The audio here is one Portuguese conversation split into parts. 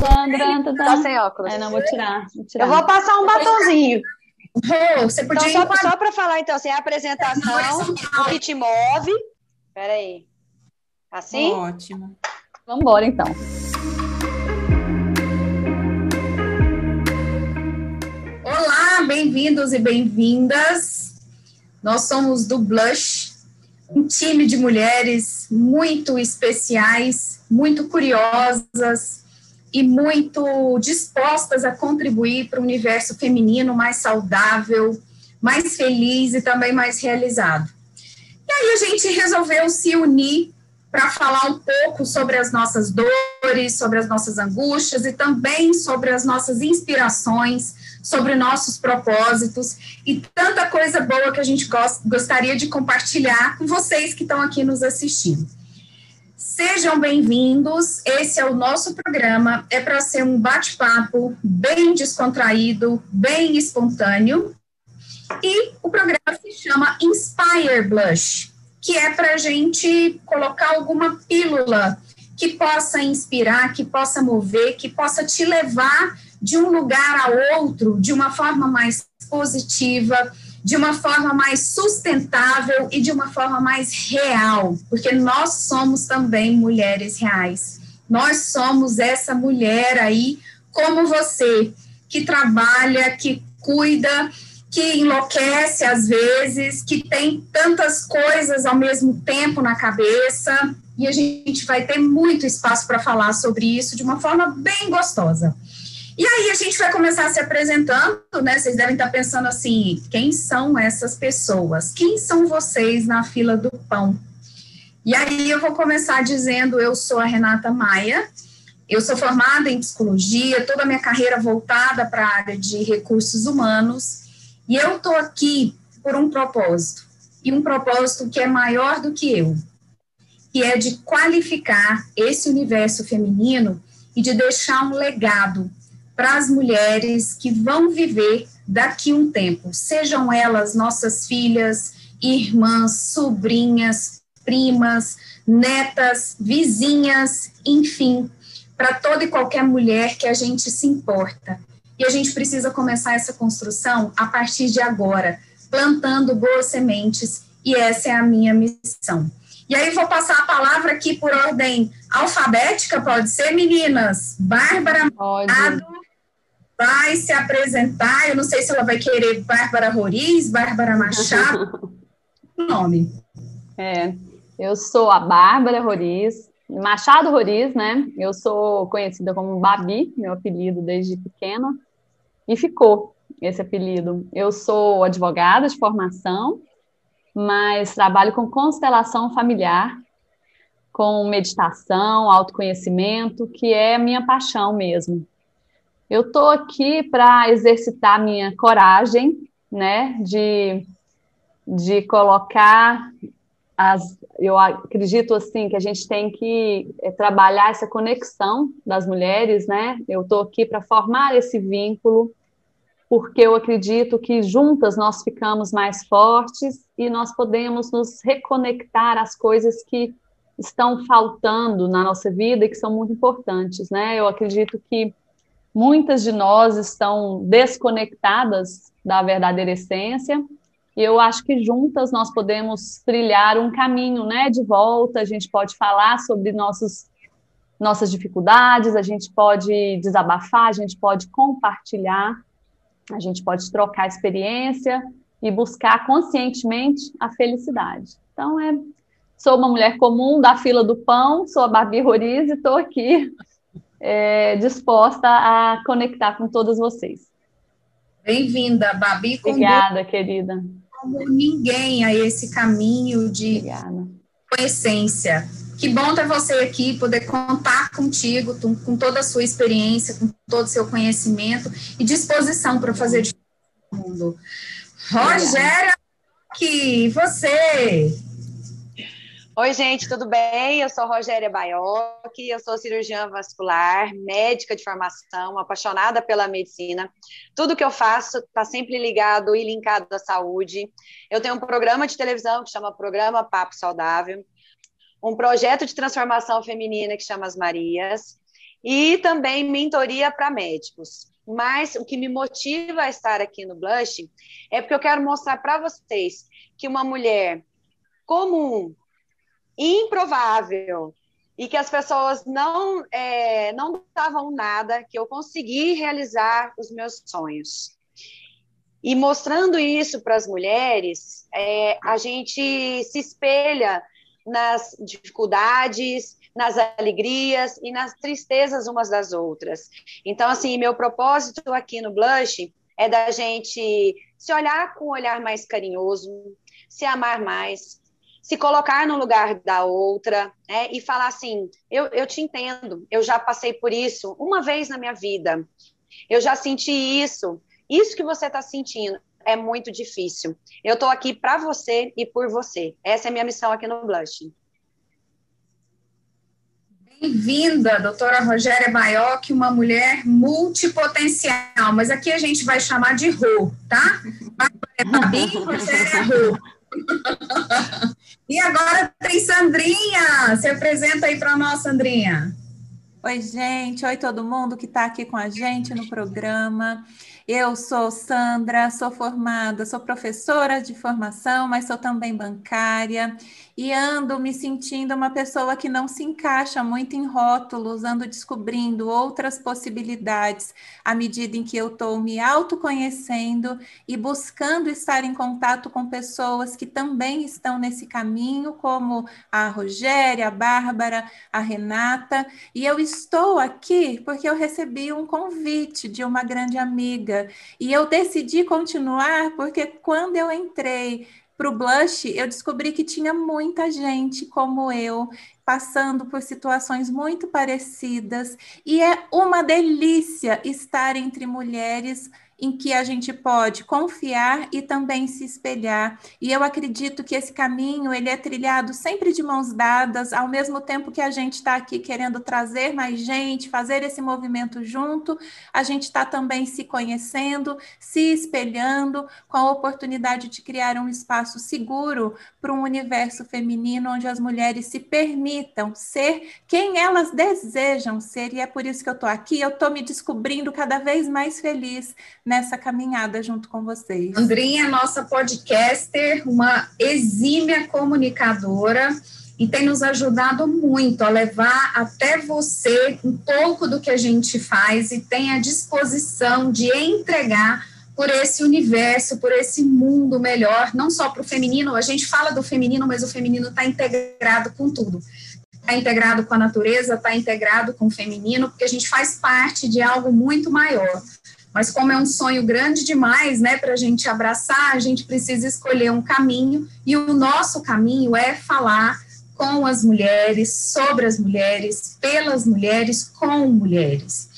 Sandra, tá, tá sem óculos. É, não, vou tirar, vou tirar. Eu vou passar um batonzinho. Rô, você podia Então, só, só para falar, então, assim, a apresentação, o que te move. Peraí. Assim? Ótimo. Vamos embora, então. Olá, bem-vindos e bem-vindas. Nós somos do Blush, um time de mulheres muito especiais, muito curiosas e muito dispostas a contribuir para o universo feminino mais saudável, mais feliz e também mais realizado. E aí a gente resolveu se unir para falar um pouco sobre as nossas dores, sobre as nossas angústias e também sobre as nossas inspirações, sobre nossos propósitos e tanta coisa boa que a gente gos- gostaria de compartilhar com vocês que estão aqui nos assistindo. Sejam bem-vindos. Esse é o nosso programa. É para ser um bate-papo bem descontraído, bem espontâneo. E o programa se chama Inspire Blush, que é para a gente colocar alguma pílula que possa inspirar, que possa mover, que possa te levar de um lugar a outro de uma forma mais positiva, de uma forma mais sustentável e de uma forma mais real, porque nós somos também mulheres reais. Nós somos essa mulher aí, como você, que trabalha, que cuida, que enlouquece às vezes, que tem tantas coisas ao mesmo tempo na cabeça, e a gente vai ter muito espaço para falar sobre isso de uma forma bem gostosa. E aí a gente vai começar se apresentando, né? Vocês devem estar pensando assim, quem são essas pessoas? Quem são vocês na fila do pão? E aí eu vou começar dizendo, eu sou a Renata Maia, eu sou formada em psicologia, toda a minha carreira voltada para a área de recursos humanos, e eu estou aqui por um propósito, e um propósito que é maior do que eu, que é de qualificar esse universo feminino e de deixar um legado para as mulheres que vão viver daqui um tempo, sejam elas nossas filhas, irmãs, sobrinhas, primas, netas, vizinhas, enfim, para toda e qualquer mulher que a gente se importa. E a gente precisa começar essa construção a partir de agora, plantando boas sementes, e essa é a minha missão. E aí vou passar a palavra aqui por ordem alfabética, pode ser, meninas? Bárbara Pode. Machado vai se apresentar, eu não sei se ela vai querer Bárbara Roriz, Bárbara Machado, o nome. É, eu sou a Bárbara Roriz, Machado Roriz, né? Eu sou conhecida como Babi, meu apelido desde pequena, e ficou esse apelido. Eu sou advogada de formação, mas trabalho com constelação familiar, com meditação, autoconhecimento, que é a minha paixão mesmo. Eu estou aqui para exercitar minha coragem, né, de, de colocar as, eu acredito assim que a gente tem que é, trabalhar essa conexão das mulheres, né? Eu estou aqui para formar esse vínculo, porque eu acredito que juntas nós ficamos mais fortes e nós podemos nos reconectar às coisas que estão faltando na nossa vida e que são muito importantes, né? Eu acredito que muitas de nós estão desconectadas da verdadeira essência e eu acho que juntas nós podemos trilhar um caminho, né, de volta. A gente pode falar sobre nossos, nossas dificuldades, a gente pode desabafar, a gente pode compartilhar, a gente pode trocar experiência e buscar conscientemente a felicidade. Então, é, sou uma mulher comum da fila do pão, sou a Babi Roriz e estou aqui é, disposta a conectar com todas vocês. Bem-vinda, Babi. Obrigada, querida. Como ninguém a esse caminho de Obrigada. com essência. Que bom ter você aqui, poder contar contigo, com toda a sua experiência, com todo o seu conhecimento e disposição para fazer diferença no mundo. Rogéria, que você? Oi, gente, tudo bem? Eu sou Rogéria Baiocchi, eu sou cirurgiã vascular, médica de formação, apaixonada pela medicina. Tudo que eu faço está sempre ligado e linkado à saúde. Eu tenho um programa de televisão que chama Programa Papo Saudável, um projeto de transformação feminina que chama As Marias, e também mentoria para médicos. Mas o que me motiva a estar aqui no Blush é porque eu quero mostrar para vocês que uma mulher comum, improvável, e que as pessoas não é, não davam nada, que eu consegui realizar os meus sonhos. E mostrando isso para as mulheres, é, a gente se espelha nas dificuldades, nas alegrias e nas tristezas umas das outras. Então, assim, meu propósito aqui no Blush é da gente se olhar com um olhar mais carinhoso, se amar mais, se colocar no lugar da outra, né, e falar assim: eu, eu te entendo, eu já passei por isso uma vez na minha vida, eu já senti isso, isso que você está sentindo é muito difícil. Eu estou aqui para você e por você. Essa é a minha missão aqui no Blush. Bem-vinda, doutora Rogéria Baioc, uma mulher multipotencial, mas aqui a gente vai chamar de Rô, tá? Babi, Rogéria Rô. e agora tem Sandrinha, se apresenta aí para nós, Sandrinha. Oi, gente, oi todo mundo que está aqui com a gente no programa. Eu sou Sandra, sou formada, sou professora de formação, mas sou também bancária e ando me sentindo uma pessoa que não se encaixa muito em rótulos, ando descobrindo outras possibilidades à medida em que eu estou me autoconhecendo e buscando estar em contato com pessoas que também estão nesse caminho, como a Rogéria, a Bárbara, a Renata, e eu estou aqui porque eu recebi um convite de uma grande amiga. E eu decidi continuar porque quando eu entrei para o Blush, eu descobri que tinha muita gente como eu, passando por situações muito parecidas, e é uma delícia estar entre mulheres em que a gente pode confiar e também se espelhar. E eu acredito que esse caminho ele é trilhado sempre de mãos dadas, ao mesmo tempo que a gente está aqui querendo trazer mais gente, fazer esse movimento junto, a gente está também se conhecendo, se espelhando, com a oportunidade de criar um espaço seguro para um universo feminino onde as mulheres se permitam ser quem elas desejam ser. E é por isso que eu estou aqui, eu estou me descobrindo cada vez mais feliz nessa caminhada junto com vocês. Andrinha, nossa podcaster, uma exímia comunicadora e tem nos ajudado muito a levar até você um pouco do que a gente faz e tem a disposição de entregar por esse universo, por esse mundo melhor, não só para o feminino, a gente fala do feminino, mas o feminino está integrado com tudo. Está integrado com a natureza, está integrado com o feminino, porque a gente faz parte de algo muito maior. Mas como é um sonho grande demais, né, para a gente abraçar, a gente precisa escolher um caminho e o nosso caminho é falar com as mulheres, sobre as mulheres, pelas mulheres, com mulheres.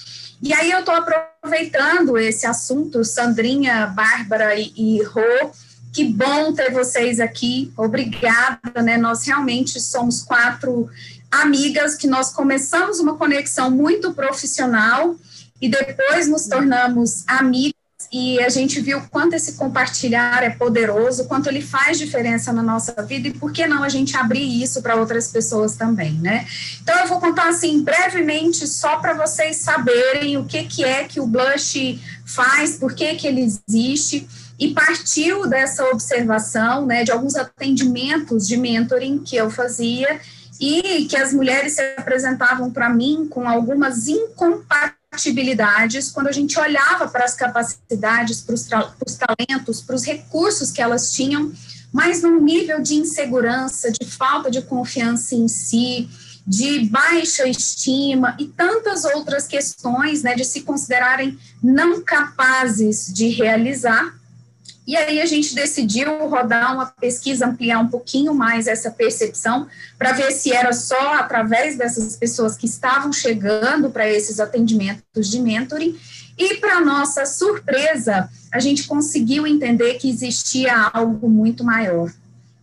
E aí eu estou aproveitando esse assunto, Sandrinha, Bárbara e, e Rô, que bom ter vocês aqui, obrigada, né? Nós realmente somos quatro amigas que nós começamos uma conexão muito profissional e depois nos tornamos amigas e a gente viu quanto esse compartilhar é poderoso, quanto ele faz diferença na nossa vida e por que não a gente abrir isso para outras pessoas também, né? Então eu vou contar assim brevemente só para vocês saberem o que que é que o blush faz, por que que ele existe e partiu dessa observação, né, de alguns atendimentos de mentoring que eu fazia e que as mulheres se apresentavam para mim com algumas incompatibilidades compatibilidades, quando a gente olhava para as capacidades, para os, talentos, para os recursos que elas tinham, mas num nível de insegurança, de falta de confiança em si, de baixa estima e tantas outras questões, né, de se considerarem não capazes de realizar e aí a gente decidiu rodar uma pesquisa, ampliar um pouquinho mais essa percepção, para ver se era só através dessas pessoas que estavam chegando para esses atendimentos de mentoring. E, para nossa surpresa, a gente conseguiu entender que existia algo muito maior,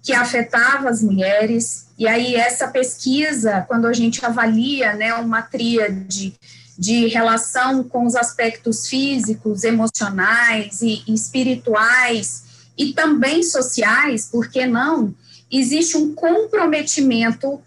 que afetava as mulheres. E aí, essa pesquisa, quando a gente avalia né, uma tríade de relação com os aspectos físicos, emocionais e, espirituais e também sociais, por que não? Existe um comprometimento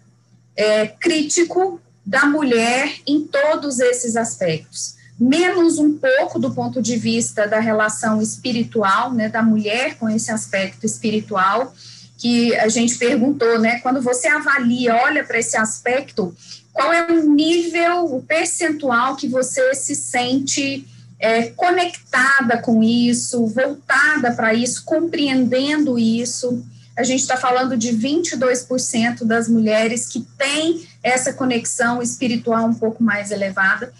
é, crítico da mulher em todos esses aspectos. Menos um pouco do ponto de vista da relação espiritual, né, da mulher com esse aspecto espiritual, que a gente perguntou, né, quando você avalia, olha para esse aspecto, qual é o nível, o percentual que você se sente é, conectada com isso, voltada para isso, compreendendo isso. A gente está falando de 22% das mulheres que têm essa conexão espiritual um pouco mais elevada.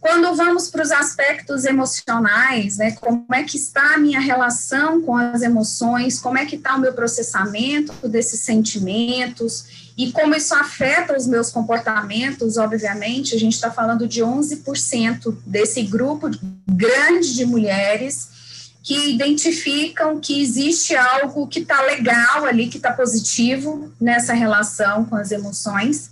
Quando vamos para os aspectos emocionais, né, como é que está a minha relação com as emoções, como é que está o meu processamento desses sentimentos e como isso afeta os meus comportamentos, obviamente, a gente está falando de 11% desse grupo grande de mulheres que identificam que existe algo que está legal ali, que está positivo nessa relação com as emoções.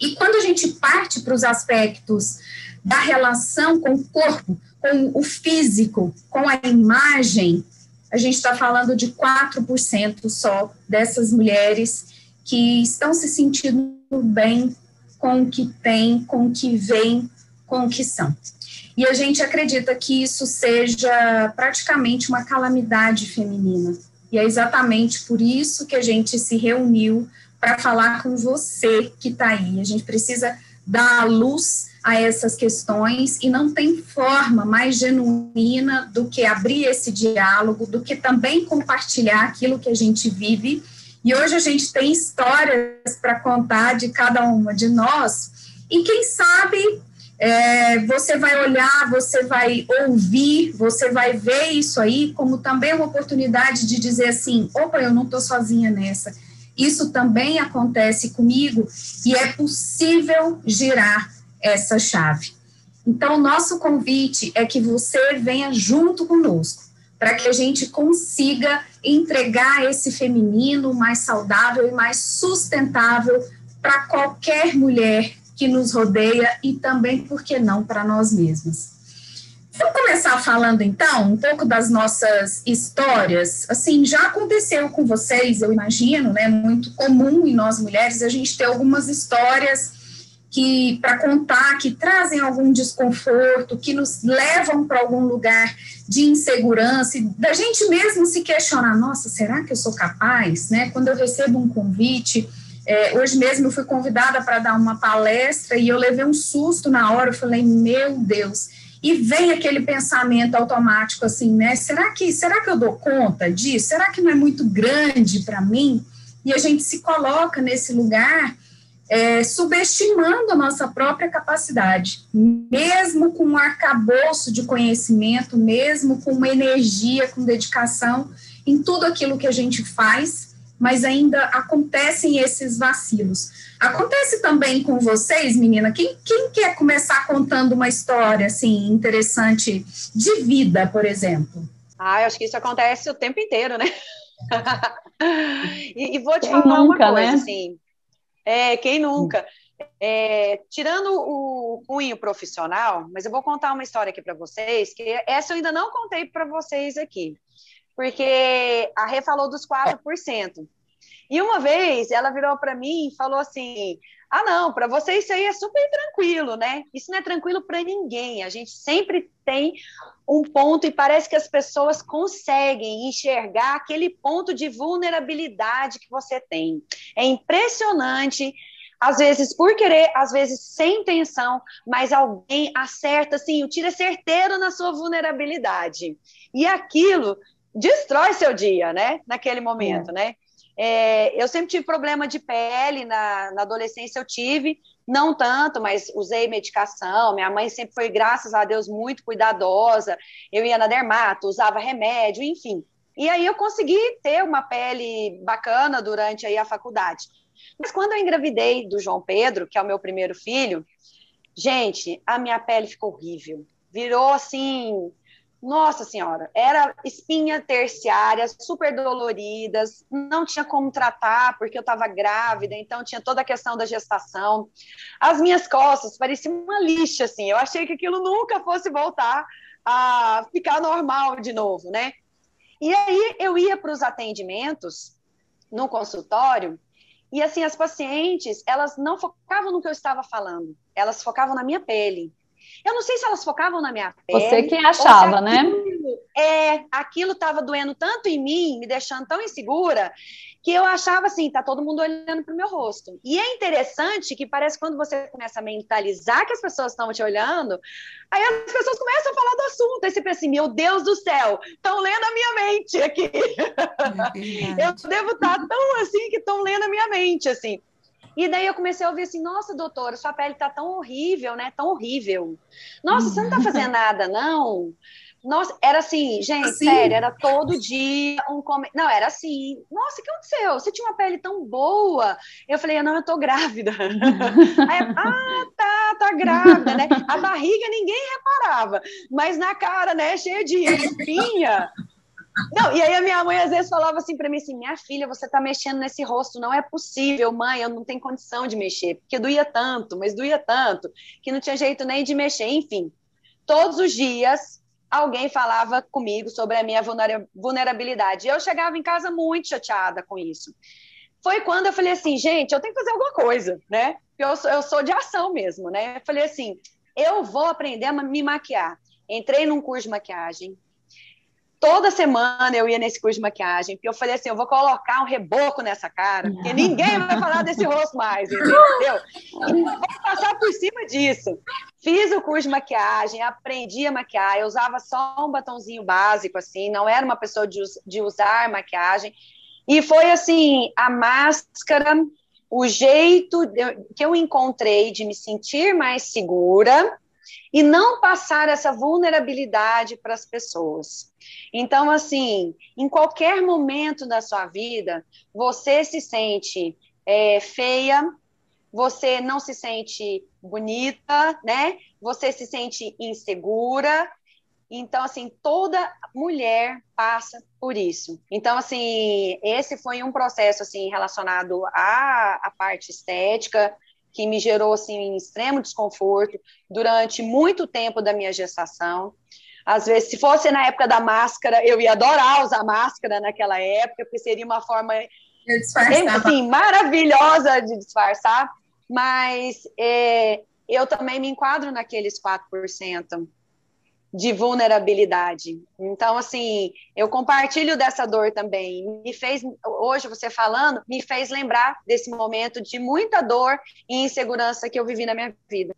E quando a gente parte para os aspectos da relação com o corpo, com o físico, com a imagem, a gente está falando de 4% só dessas mulheres que estão se sentindo bem com o que têm, com o que vêm, com o que são. E a gente acredita que isso seja praticamente uma calamidade feminina. E é exatamente por isso que a gente se reuniu para falar com você que está aí. A gente precisa dar luz a essas questões e não tem forma mais genuína do que abrir esse diálogo, do que também compartilhar aquilo que a gente vive. E hoje a gente tem histórias para contar de cada uma de nós, e quem sabe é, você vai olhar, você vai ouvir, você vai ver isso aí como também uma oportunidade de dizer assim: opa, eu não estou sozinha nessa. Isso também acontece comigo e é possível girar essa chave. Então, nosso convite é que você venha junto conosco, para que a gente consiga entregar esse feminino mais saudável e mais sustentável para qualquer mulher que nos rodeia e também, por que não, para nós mesmas. Vamos começar falando então um pouco das nossas histórias. Assim, já aconteceu com vocês, eu imagino, né? Muito comum em nós mulheres a gente ter algumas histórias que para contar que trazem algum desconforto, que nos levam para algum lugar de insegurança, da gente mesmo se questionar, nossa, será que eu sou capaz, né? Quando eu recebo um convite, é, hoje mesmo eu fui convidada para dar uma palestra e eu levei um susto na hora, eu falei, meu Deus, e vem aquele pensamento automático assim, né? Será que, será que eu dou conta disso? Será que não é muito grande para mim? E a gente se coloca nesse lugar é, subestimando a nossa própria capacidade, mesmo com um arcabouço de conhecimento, mesmo com uma energia, com dedicação em tudo aquilo que a gente faz, mas ainda acontecem esses vacilos. Acontece também com vocês, menina? Quem, quem quer começar contando uma história assim interessante de vida, por exemplo? Ah, eu acho que isso acontece o tempo inteiro, né? e, e, vou te falar nunca, uma coisa, né? assim. É, quem nunca? É, tirando o cunho profissional, mas eu vou contar uma história aqui para vocês, que essa eu ainda não contei para vocês aqui, porque a Rê falou dos 4%. E uma vez ela virou para mim e falou assim: ah, não, para você isso aí é super tranquilo, né? Isso não é tranquilo para ninguém. A gente sempre tem um ponto e parece que as pessoas conseguem enxergar aquele ponto de vulnerabilidade que você tem. É impressionante. Às vezes por querer, às vezes sem intenção, mas alguém acerta assim, o tiro é certeiro na sua vulnerabilidade. E aquilo destrói seu dia, né? Naquele momento, é. né? É, eu sempre tive problema de pele, na, na, adolescência eu tive, não tanto, mas usei medicação. Minha mãe sempre foi, graças a Deus, muito cuidadosa. Eu ia na dermato, usava remédio, enfim. E aí eu consegui ter uma pele bacana durante aí a faculdade. Mas quando eu engravidei do João Pedro, que é o meu primeiro filho, gente, a minha pele ficou horrível. Virou assim, nossa senhora, era espinha terciária, super doloridas, não tinha como tratar porque eu estava grávida, então tinha toda a questão da gestação. As minhas costas pareciam uma lixa, assim, eu achei que aquilo nunca fosse voltar a ficar normal de novo, né? E aí eu ia para os atendimentos no consultório E assim, as pacientes, elas não focavam no que eu estava falando, elas focavam na minha pele. Eu não sei se elas focavam na minha pele. Você que achava, né? É, aquilo estava doendo tanto em mim, me deixando tão insegura, que eu achava assim, tá todo mundo olhando para o meu rosto. E é interessante que parece que quando você começa a mentalizar que as pessoas estão te olhando, aí as pessoas começam a falar do assunto. Aí você pensa assim, meu Deus do céu, estão lendo a minha mente aqui. É eu devo estar tá tão assim que estão lendo a minha mente, assim. E daí eu comecei a ouvir assim, nossa, doutora, sua pele tá tão horrível, né? Tão horrível. Nossa, você não tá fazendo nada, não? Nossa, era assim, gente, assim? sério, era todo dia um comentário. Não, era assim. Nossa, o que aconteceu? Você tinha uma pele tão boa. Eu falei, não, eu tô grávida. Aí, ah, tá, tá grávida, né? A barriga ninguém reparava, mas na cara, né, cheia de espinha. Não, e aí a minha mãe às vezes falava assim para mim assim, minha filha, você tá mexendo nesse rosto, não é possível, mãe, eu não tenho condição de mexer, porque doía tanto, mas doía tanto, que não tinha jeito nem de mexer, enfim. Todos os dias alguém falava comigo sobre a minha vulnerabilidade. Eu chegava em casa muito chateada com isso. Foi quando eu falei assim, gente, eu tenho que fazer alguma coisa, né? Eu sou, eu sou de ação mesmo, né? Eu falei assim, eu vou aprender a me maquiar. Entrei num curso de maquiagem, toda semana eu ia nesse curso de maquiagem, porque eu falei assim, eu vou colocar um reboco nessa cara, porque ninguém vai falar desse rosto mais, entendeu? Vou passar por cima disso. Fiz o curso de maquiagem, aprendi a maquiar, eu usava só um batonzinho básico, assim, não era uma pessoa de, de usar maquiagem, e foi assim, a máscara, o jeito que eu encontrei de me sentir mais segura, e não passar essa vulnerabilidade para as pessoas. Então, assim, em qualquer momento da sua vida, você se sente é, feia, você não se sente bonita, né? Você se sente insegura. Então, assim, toda mulher passa por isso. Então, assim, esse foi um processo, assim, relacionado à, à parte estética, que me gerou, assim, um extremo desconforto durante muito tempo da minha gestação. Às vezes, se fosse na época da máscara, eu ia adorar usar máscara naquela época, porque seria uma forma assim, maravilhosa de disfarçar, mas é, eu também me enquadro naqueles 4% de vulnerabilidade. Então, assim, eu compartilho dessa dor também. Me fez, hoje você falando, me fez lembrar desse momento de muita dor e insegurança que eu vivi na minha vida.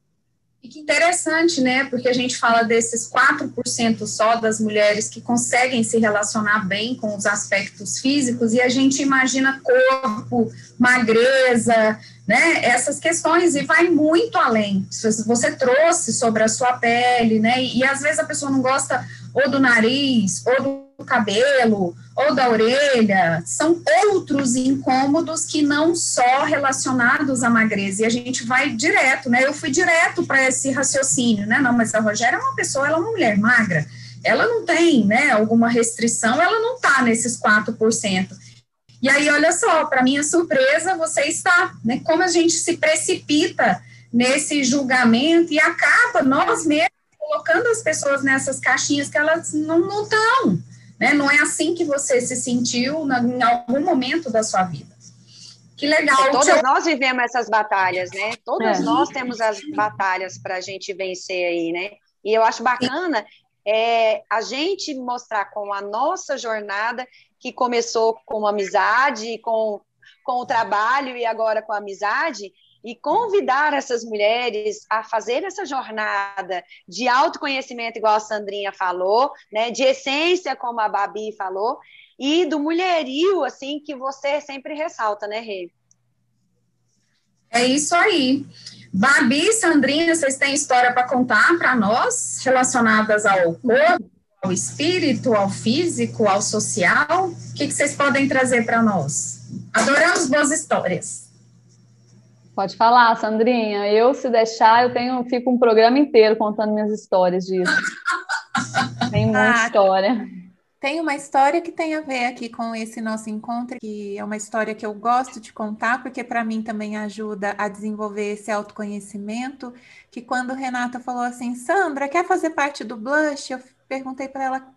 E que interessante, né? Porque a gente fala desses 4% só das mulheres que conseguem se relacionar bem com os aspectos físicos e a gente imagina corpo, magreza, né? Essas questões e vai muito além. Você trouxe sobre a sua pele, né? E, e às vezes a pessoa não gosta ou do nariz, ou do cabelo ou da orelha, são outros incômodos que não só relacionados à magreza. E a gente vai direto, né? Eu fui direto para esse raciocínio, né? Não, mas a Rogéria é uma pessoa, ela é uma mulher magra. Ela não tem, né, alguma restrição, ela não está nesses 4%. E aí, olha só, para minha surpresa, você está, né? Como a gente se precipita nesse julgamento e acaba nós mesmos colocando as pessoas nessas caixinhas que elas não estão. Né? Não é assim que você se sentiu na, em algum momento da sua vida. Que legal. É, todas nós vivemos essas batalhas, né? Todas é. nós temos as batalhas para a gente vencer aí, né? E eu acho bacana é, a gente mostrar com a nossa jornada, que começou com amizade, com, com o trabalho e agora com a amizade, e convidar essas mulheres a fazer essa jornada de autoconhecimento, igual a Sandrinha falou, né, de essência, como a Babi falou, e do mulherio, assim, que você sempre ressalta, né, Rê? É isso aí. Babi, Sandrinha, vocês têm história para contar para nós relacionadas ao corpo, ao espírito, ao físico, ao social? O que, que vocês podem trazer para nós? Adoramos boas histórias. Pode falar, Sandrinha. Eu, se deixar, eu tenho, fico um programa inteiro contando minhas histórias disso. tem muita ah, história. Tem uma história que tem a ver aqui com esse nosso encontro, que é uma história que eu gosto de contar, porque para mim também ajuda a desenvolver esse autoconhecimento. Que quando Renata falou assim, Sandra, quer fazer parte do Blush? Eu perguntei para ela,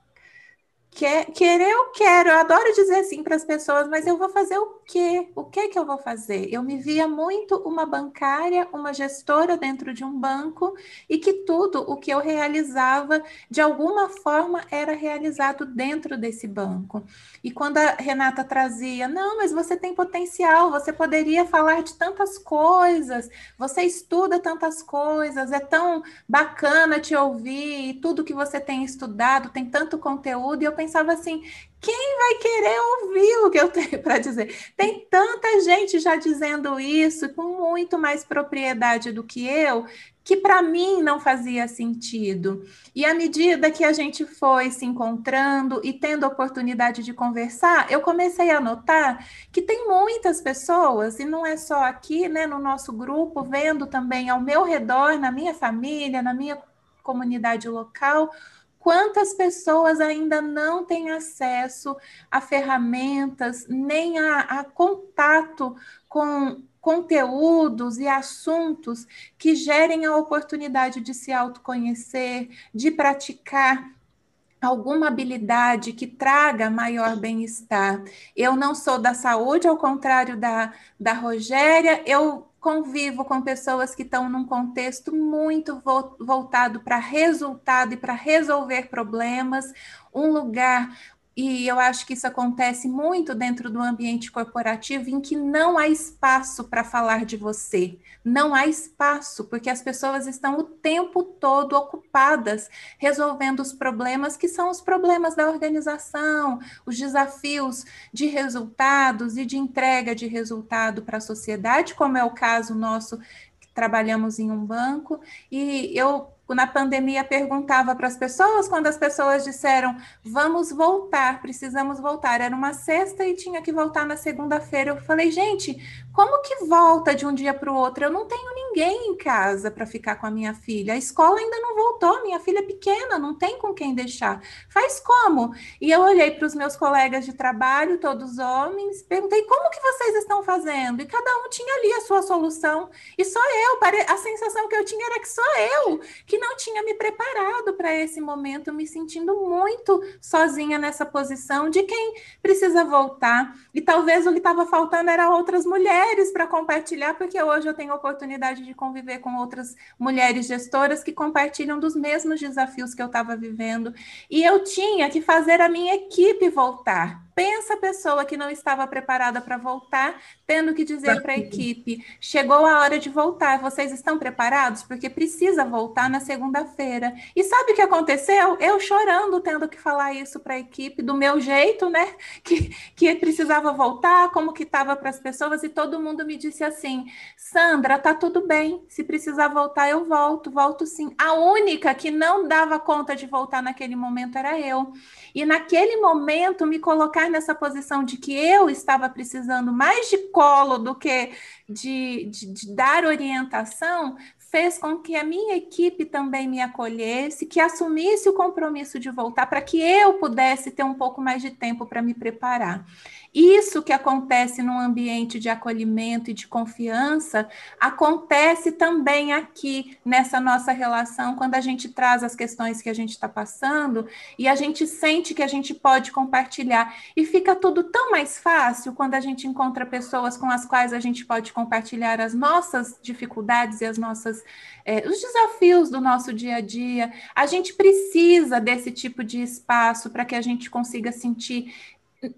quer, querer eu quero, eu adoro dizer assim para as pessoas, mas eu vou fazer o quê? O que que eu vou fazer? Eu me via muito uma bancária, uma gestora dentro de um banco e que tudo o que eu realizava de alguma forma era realizado dentro desse banco. E quando a Renata trazia, não, mas você tem potencial, você poderia falar de tantas coisas, você estuda tantas coisas, é tão bacana te ouvir, tudo que você tem estudado, tem tanto conteúdo, e eu pensava assim, quem vai querer ouvir o que eu tenho para dizer? Tem tanta gente já dizendo isso com muito mais propriedade do que eu, que para mim não fazia sentido. E à medida que a gente foi se encontrando e tendo oportunidade de conversar, eu comecei a notar que tem muitas pessoas, e não é só aqui, né, no nosso grupo, vendo também ao meu redor, na minha família, na minha comunidade local, quantas pessoas ainda não têm acesso a ferramentas, nem a, a contato com conteúdos e assuntos que gerem a oportunidade de se autoconhecer, de praticar alguma habilidade que traga maior bem-estar. Eu não sou da saúde, ao contrário da, da Rogéria, eu convivo com pessoas que estão num contexto muito voltado para resultado e para resolver problemas, um lugar e eu acho que isso acontece muito dentro do ambiente corporativo em que não há espaço para falar de você. Não há espaço, porque as pessoas estão o tempo todo ocupadas resolvendo os problemas que são os problemas da organização, os desafios de resultados e de entrega de resultado para a sociedade, como é o caso nosso que trabalhamos em um banco. E eu na pandemia perguntava para as pessoas, quando as pessoas disseram vamos voltar, precisamos voltar, era uma sexta e tinha que voltar na segunda-feira. Eu falei, gente, como que volta de um dia para o outro? Eu não tenho ninguém em casa para ficar com a minha filha. A escola ainda não voltou, minha filha é pequena, não tem com quem deixar. Faz como? E eu olhei para os meus colegas de trabalho, todos homens, perguntei como que vocês estão fazendo? E cada um tinha ali a sua solução. E só eu, a sensação que eu tinha era que só eu que não tinha me preparado para esse momento, me sentindo muito sozinha nessa posição de quem precisa voltar. E talvez o que estava faltando era outras mulheres para compartilhar, porque hoje eu tenho a oportunidade de conviver com outras mulheres gestoras que compartilham dos mesmos desafios que eu estava vivendo. E eu tinha que fazer a minha equipe voltar Pensa a pessoa que não estava preparada para voltar, tendo que dizer para a equipe: chegou a hora de voltar, vocês estão preparados? Porque precisa voltar na segunda-feira. E sabe o que aconteceu? Eu chorando, tendo que falar isso para a equipe, do meu jeito, né? Que, que precisava voltar, como que estava para as pessoas, e todo mundo me disse assim: Sandra, tá tudo bem, se precisar voltar, eu volto, volto sim. A única que não dava conta de voltar naquele momento era eu. E naquele momento me colocar nessa posição de que eu estava precisando mais de colo do que de, de, de dar orientação, fez com que a minha equipe também me acolhesse, que assumisse o compromisso de voltar, para que eu pudesse ter um pouco mais de tempo para me preparar. Isso que acontece num ambiente de acolhimento e de confiança, acontece também aqui nessa nossa relação, quando a gente traz as questões que a gente está passando e a gente sente que a gente pode compartilhar. E fica tudo tão mais fácil quando a gente encontra pessoas com as quais a gente pode compartilhar as nossas dificuldades e as nossas é, os desafios do nosso dia a dia. A gente precisa desse tipo de espaço para que a gente consiga sentir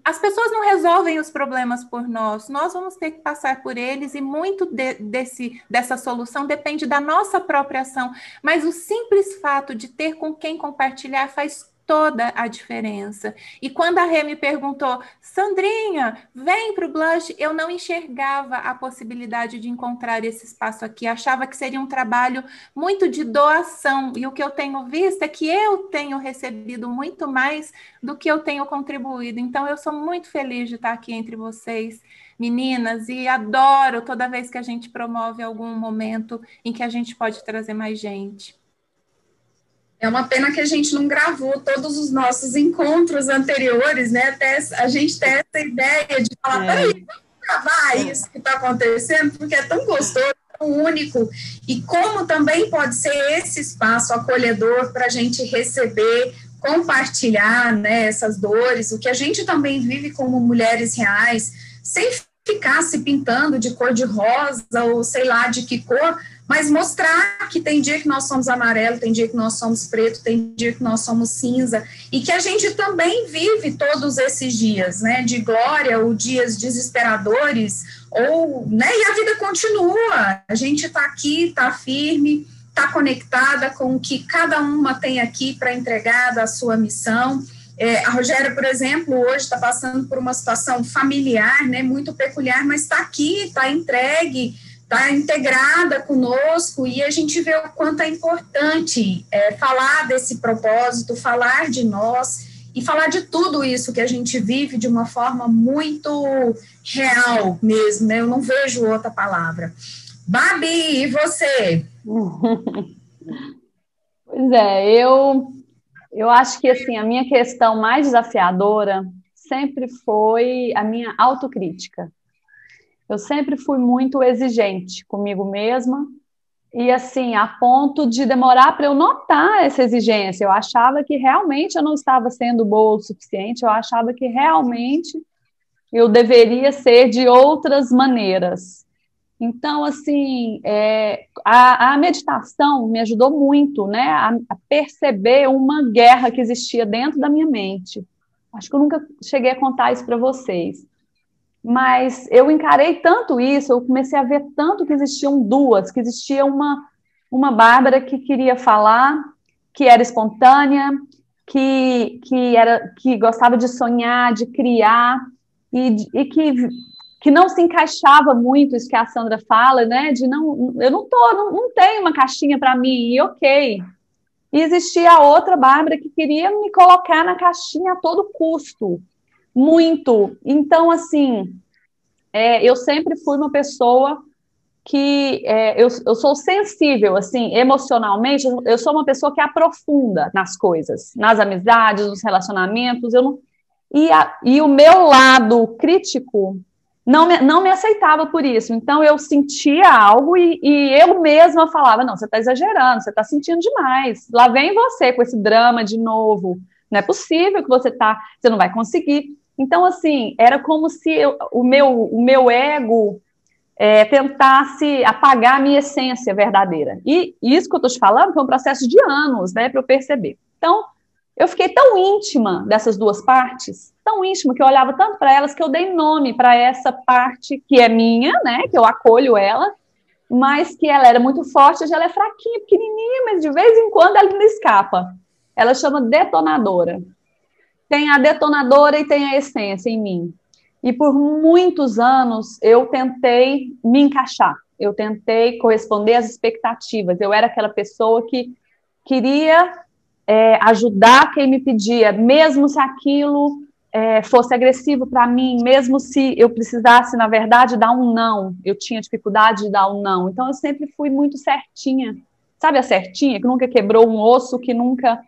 as pessoas não resolvem os problemas por nós, nós vamos ter que passar por eles e muito de, desse, dessa solução depende da nossa própria ação. Mas o simples fato de ter com quem compartilhar faz toda a diferença. E quando a Rê me perguntou, Sandrinha, vem para o Blush, eu não enxergava a possibilidade de encontrar esse espaço aqui. Achava que seria um trabalho muito de doação. E o que eu tenho visto é que eu tenho recebido muito mais do que eu tenho contribuído. Então, eu sou muito feliz de estar aqui entre vocês. Meninas, e adoro toda vez que a gente promove algum momento em que a gente pode trazer mais gente. É uma pena que a gente não gravou todos os nossos encontros anteriores, né? Até a gente ter essa ideia de falar, é. peraí, vamos gravar isso que está acontecendo, porque é tão gostoso, tão único, e como também pode ser esse espaço acolhedor para a gente receber, compartilhar né, essas dores, o que a gente também vive como mulheres reais, sem ficar se pintando de cor de rosa ou sei lá de que cor, mas mostrar que tem dia que nós somos amarelo, tem dia que nós somos preto, tem dia que nós somos cinza, e que a gente também vive todos esses dias, né, de glória ou dias desesperadores, ou, né, e a vida continua, a gente está aqui, está firme, está conectada com o que cada uma tem aqui para entregar da sua missão, é, a Rogéria, por exemplo, hoje está passando por uma situação familiar, né, muito peculiar, mas está aqui, está entregue, está integrada conosco e a gente vê o quanto é importante é, falar desse propósito, falar de nós e falar de tudo isso que a gente vive de uma forma muito real mesmo, né? Eu não vejo outra palavra. Babi, e você? Pois é, eu eu acho que assim a minha questão mais desafiadora sempre foi a minha autocrítica. Eu sempre fui muito exigente comigo mesma e assim, a ponto de demorar para eu notar essa exigência. Eu achava que realmente eu não estava sendo boa o suficiente, eu achava que realmente eu deveria ser de outras maneiras. Então, assim, é, a, a, meditação me ajudou muito, né, a, a, perceber uma guerra que existia dentro da minha mente. Acho que eu nunca cheguei a contar isso para vocês. Mas eu encarei tanto isso, eu comecei a ver tanto que existiam duas, que existia uma, uma Bárbara que queria falar, que era espontânea, que, que, era, que gostava de sonhar, de criar, e, e que, que não se encaixava muito, isso que a Sandra fala, né? De não, eu não tô, não, não tenho uma caixinha para mim, e ok. E existia a outra Bárbara que queria me colocar na caixinha a todo custo muito. Então, assim, é, eu sempre fui uma pessoa que é, eu, eu sou sensível, assim, emocionalmente, eu sou uma pessoa que aprofunda nas coisas, nas amizades, nos relacionamentos, eu não, e, a, e o meu lado crítico não me, não me aceitava por isso, então eu sentia algo e, e eu mesma falava, não, você está exagerando, você está sentindo demais, lá vem você com esse drama de novo, não é possível que você tá, você não vai conseguir, então, assim, era como se eu, o, meu, o meu ego é, tentasse apagar a minha essência verdadeira. E isso que eu estou te falando foi um processo de anos, né, para eu perceber. Então, eu fiquei tão íntima dessas duas partes, tão íntima que eu olhava tanto para elas que eu dei nome para essa parte que é minha, né, que eu acolho ela, mas que ela era muito forte, hoje ela é fraquinha, pequenininha, mas de vez em quando ela ainda escapa. Ela chama detonadora tem a detonadora e tem a essência em mim. E por muitos anos eu tentei me encaixar, eu tentei corresponder às expectativas. Eu era aquela pessoa que queria é, ajudar quem me pedia, mesmo se aquilo é, fosse agressivo para mim, mesmo se eu precisasse, na verdade, dar um não. Eu tinha dificuldade de dar um não. Então eu sempre fui muito certinha. Sabe a certinha, que nunca quebrou um osso, que nunca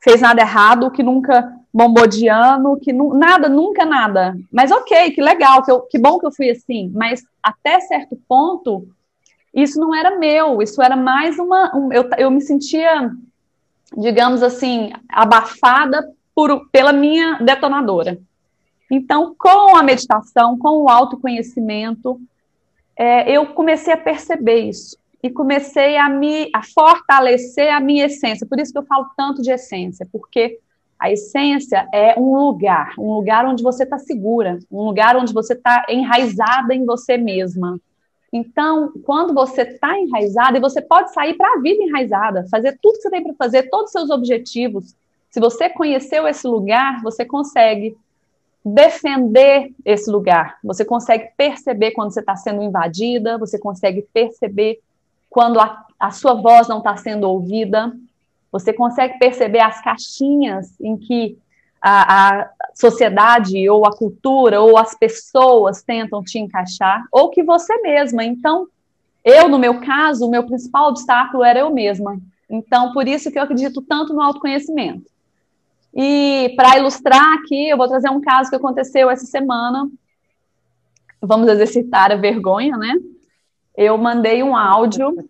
fez nada errado, que nunca bombou de ano, que nu, nada, nunca nada. Mas ok, que legal, que, eu, que bom que eu fui assim. Mas até certo ponto, isso não era meu, isso era mais uma. Um, eu, eu me sentia, digamos assim, abafada por, pela minha detonadora. Então, com a meditação, com o autoconhecimento, é, eu comecei a perceber isso e comecei a me a fortalecer a minha essência. Por isso que eu falo tanto de essência, porque a essência é um lugar, um lugar onde você está segura, um lugar onde você está enraizada em você mesma. Então, quando você está enraizada, e você pode sair para a vida enraizada, fazer tudo que você tem para fazer, todos os seus objetivos. Se você conheceu esse lugar, você consegue defender esse lugar. Você consegue perceber quando você está sendo invadida, você consegue perceber quando a, a sua voz não está sendo ouvida, você consegue perceber as caixinhas em que a, a, sociedade ou a cultura ou as pessoas tentam te encaixar, ou que você mesma. Então, eu, no meu caso, o meu principal obstáculo era eu mesma. Então, por isso que eu acredito tanto no autoconhecimento. E para ilustrar aqui, eu vou trazer um caso que aconteceu essa semana. Vamos exercitar a vergonha, né? eu mandei um áudio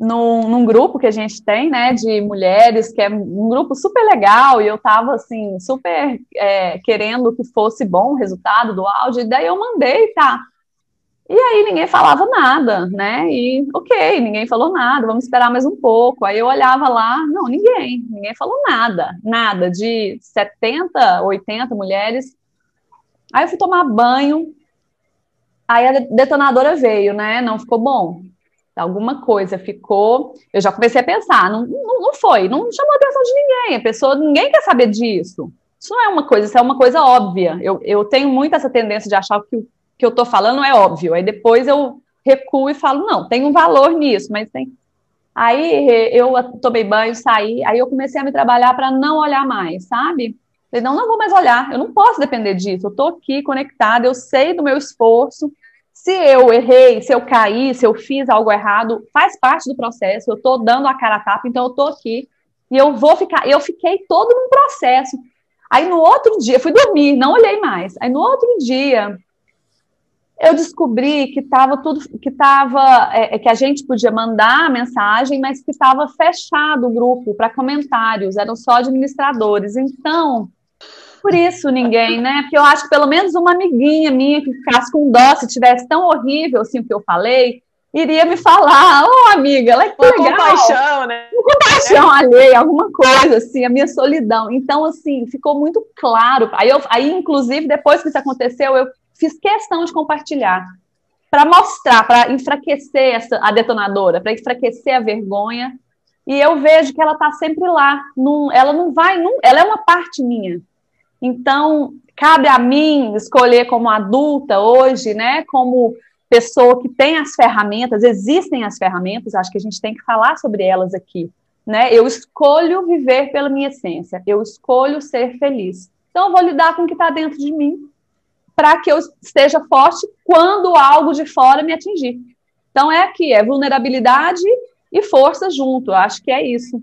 num, num, grupo que a gente tem, né, de mulheres, que é um grupo super legal, e eu estava, assim, super é, querendo que fosse bom o resultado do áudio, e daí eu mandei, tá? E aí ninguém falava nada, né? E ok, ninguém falou nada, vamos esperar mais um pouco. Aí eu olhava lá, não, ninguém, ninguém falou nada, nada, de 70, 80 mulheres. Aí eu fui tomar banho, aí a detonadora veio, né? Não ficou bom. Alguma coisa ficou. Eu já comecei a pensar, não, não, não foi, não chamou a atenção de ninguém. A pessoa, ninguém quer saber disso. Isso não é uma coisa, isso é uma coisa óbvia. Eu, eu tenho muito essa tendência de achar que o que eu estou falando é óbvio. Aí depois eu recuo e falo, não, tem um valor nisso, mas tem. Aí eu tomei banho, saí, aí eu comecei a me trabalhar para não olhar mais, sabe? Falei, não, não vou mais olhar, eu não posso depender disso, eu estou aqui conectada, eu sei do meu esforço. Se eu errei, se eu caí, se eu fiz algo errado, faz parte do processo, eu estou dando a cara a tapa, então eu estou aqui e eu vou ficar. Eu fiquei todo num processo. Aí no outro dia, fui dormir, não olhei mais. Aí no outro dia, eu descobri que estava tudo, que estava, é, é, que a gente podia mandar a mensagem, mas que estava fechado o grupo para comentários, eram só administradores. Então, por isso ninguém, né? Porque eu acho que pelo menos uma amiguinha minha que ficasse com dó, se tivesse tão horrível assim o que eu falei, iria me falar, ô oh, amiga, ela é que legal. compaixão, né? compaixão é. alheia, alguma coisa, assim, a minha solidão. Então, assim, ficou muito claro. Aí, eu, aí, inclusive, depois que isso aconteceu, eu fiz questão de compartilhar para mostrar, para enfraquecer essa, a detonadora, para enfraquecer a vergonha. E eu vejo que ela está sempre lá. Num, ela não vai, num, ela é uma parte minha. Então, cabe a mim escolher como adulta hoje, né, como pessoa que tem as ferramentas, existem as ferramentas, acho que a gente tem que falar sobre elas aqui, né? Eu escolho viver pela minha essência, eu escolho ser feliz. Então, eu vou lidar com o que está dentro de mim para que eu esteja forte quando algo de fora me atingir. Então é aqui, é vulnerabilidade e força junto. Acho que é isso.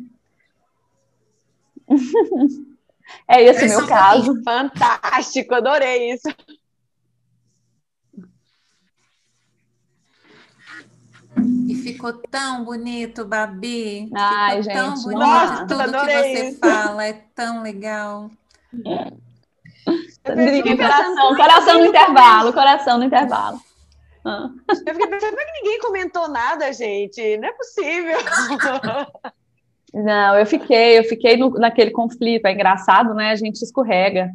é esse o meu caso. Fantástico, adorei isso. E ficou tão bonito, Babi. Ai, ficou gente, tão bonito. Nossa, Tudo que você isso. fala é tão legal. É. Coração, coração no intervalo, coração no intervalo. Ah. Eu fiquei pensando, como é que ninguém comentou nada, gente? Não é possível. Não, eu fiquei, eu fiquei no, naquele conflito. É engraçado, né? A gente escorrega.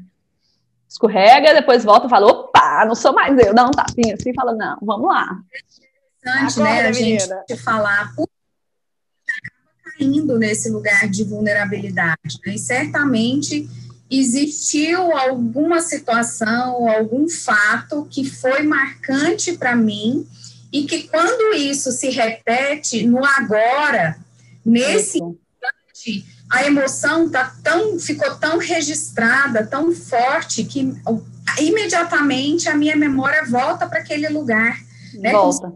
Escorrega, depois volta e fala: opa, não sou mais eu. Dá um tapinha assim e fala: não, vamos lá. É interessante, né? A gente falar caindo nesse lugar de vulnerabilidade. Né? E certamente existiu alguma situação, algum fato que foi marcante para mim e que quando isso se repete no agora, nesse instante, a emoção tá tão, ficou tão registrada, tão forte que imediatamente a minha memória volta para aquele lugar, né? Volta.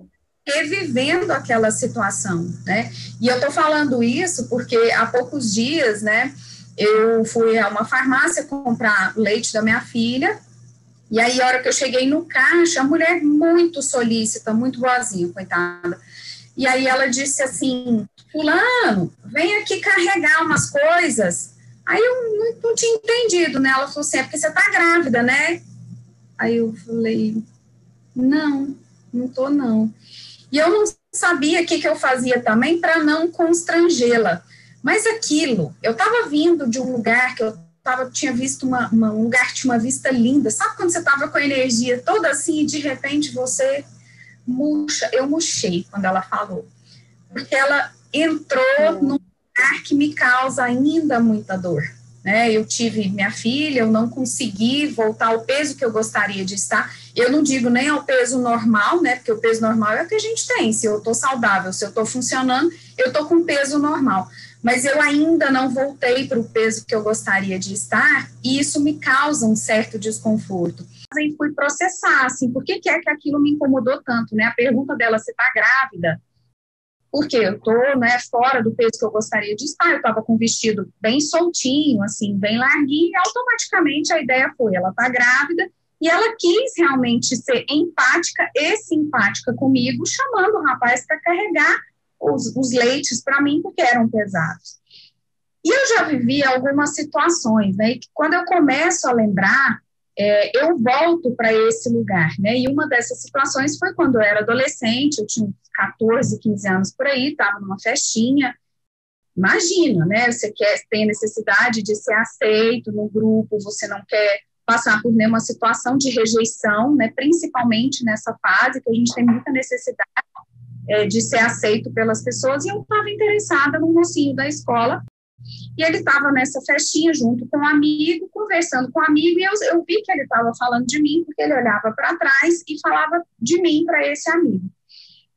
Revivendo aquela situação, né? E eu tô falando isso porque há poucos dias, né? eu fui a uma farmácia comprar leite da minha filha, e aí, a hora que eu cheguei no caixa, a mulher muito solícita, muito boazinha, coitada. E aí ela disse assim: Fulano, vem aqui carregar umas coisas. Aí eu não, não tinha entendido, né? Ela falou assim: é porque você tá grávida, né? Aí eu falei: não, não tô não. E eu não sabia o que, que eu fazia também para não constrangê-la. Mas aquilo, eu estava vindo de um lugar que eu tava, tinha visto uma, uma, um lugar que tinha uma vista linda. Sabe quando você estava com a energia toda assim e de repente você murcha? Eu murchei quando ela falou. Porque ela entrou hum. num lugar que me causa ainda muita dor. Né? Eu tive minha filha, eu não consegui voltar ao peso que eu gostaria de estar. Eu não digo nem ao peso normal, né? Porque o peso normal é o que a gente tem. Se eu estou saudável, se eu estou funcionando, eu estou com peso normal mas eu ainda não voltei para o peso que eu gostaria de estar, e isso me causa um certo desconforto. Aí fui processar, assim, por que, que é que aquilo me incomodou tanto, né? A pergunta dela, você está grávida? Porque eu estou né, fora do peso que eu gostaria de estar, eu estava com um vestido bem soltinho, assim, bem larguinho, e automaticamente a ideia foi, ela está grávida, e ela quis realmente ser empática e simpática comigo, chamando o rapaz para carregar os, os leites para mim porque eram pesados. E eu já vivi algumas situações, né? E quando eu começo a lembrar, é, eu volto para esse lugar, né? E uma dessas situações foi quando eu era adolescente, eu tinha 14, 15 anos por aí, estava numa festinha. Imagina, né? Você quer tem necessidade de ser aceito no grupo, você não quer passar por nenhuma situação de rejeição, né? Principalmente nessa fase que a gente tem muita necessidade é, de ser aceito pelas pessoas. E eu estava interessada no mocinho da escola e ele estava nessa festinha junto com um amigo, conversando com um amigo, e eu, eu vi que ele estava falando de mim, porque ele olhava para trás e falava de mim para esse amigo.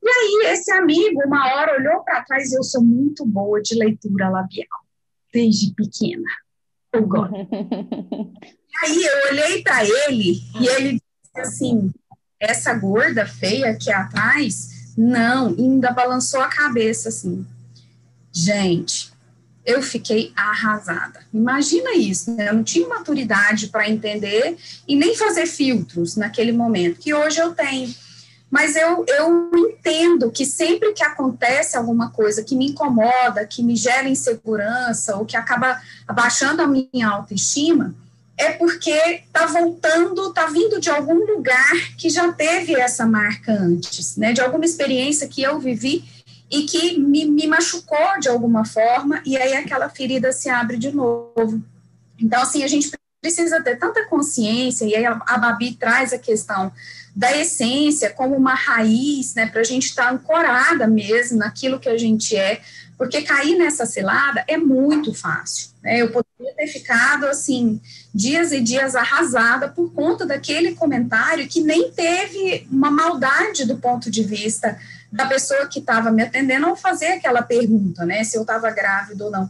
E aí, esse amigo, uma hora, olhou para trás, e eu sou muito boa de leitura labial, desde pequena. Eu gosto. e aí, eu olhei para ele, e ele disse assim: essa gorda feia aqui atrás, não, ainda balançou a cabeça assim. Gente, eu fiquei arrasada. Imagina isso, né? Eu não tinha maturidade para entender e nem fazer filtros naquele momento, que hoje eu tenho. Mas eu, eu entendo que sempre que acontece alguma coisa que me incomoda, que me gera insegurança, ou que acaba abaixando a minha autoestima, é porque está voltando, está vindo de algum lugar que já teve essa marca antes, né? De alguma experiência que eu vivi e que me, me machucou de alguma forma, e aí aquela ferida se abre de novo. Então, assim, a gente precisa ter tanta consciência, e aí a, Babi traz a questão da essência como uma raiz, né, para a gente estar tá ancorada mesmo naquilo que a gente é, porque cair nessa cilada é muito fácil, né, eu poderia ter ficado, assim, dias e dias arrasada por conta daquele comentário que nem teve uma maldade do ponto de vista da pessoa que estava me atendendo ao fazer aquela pergunta, né, se eu estava grávida ou não.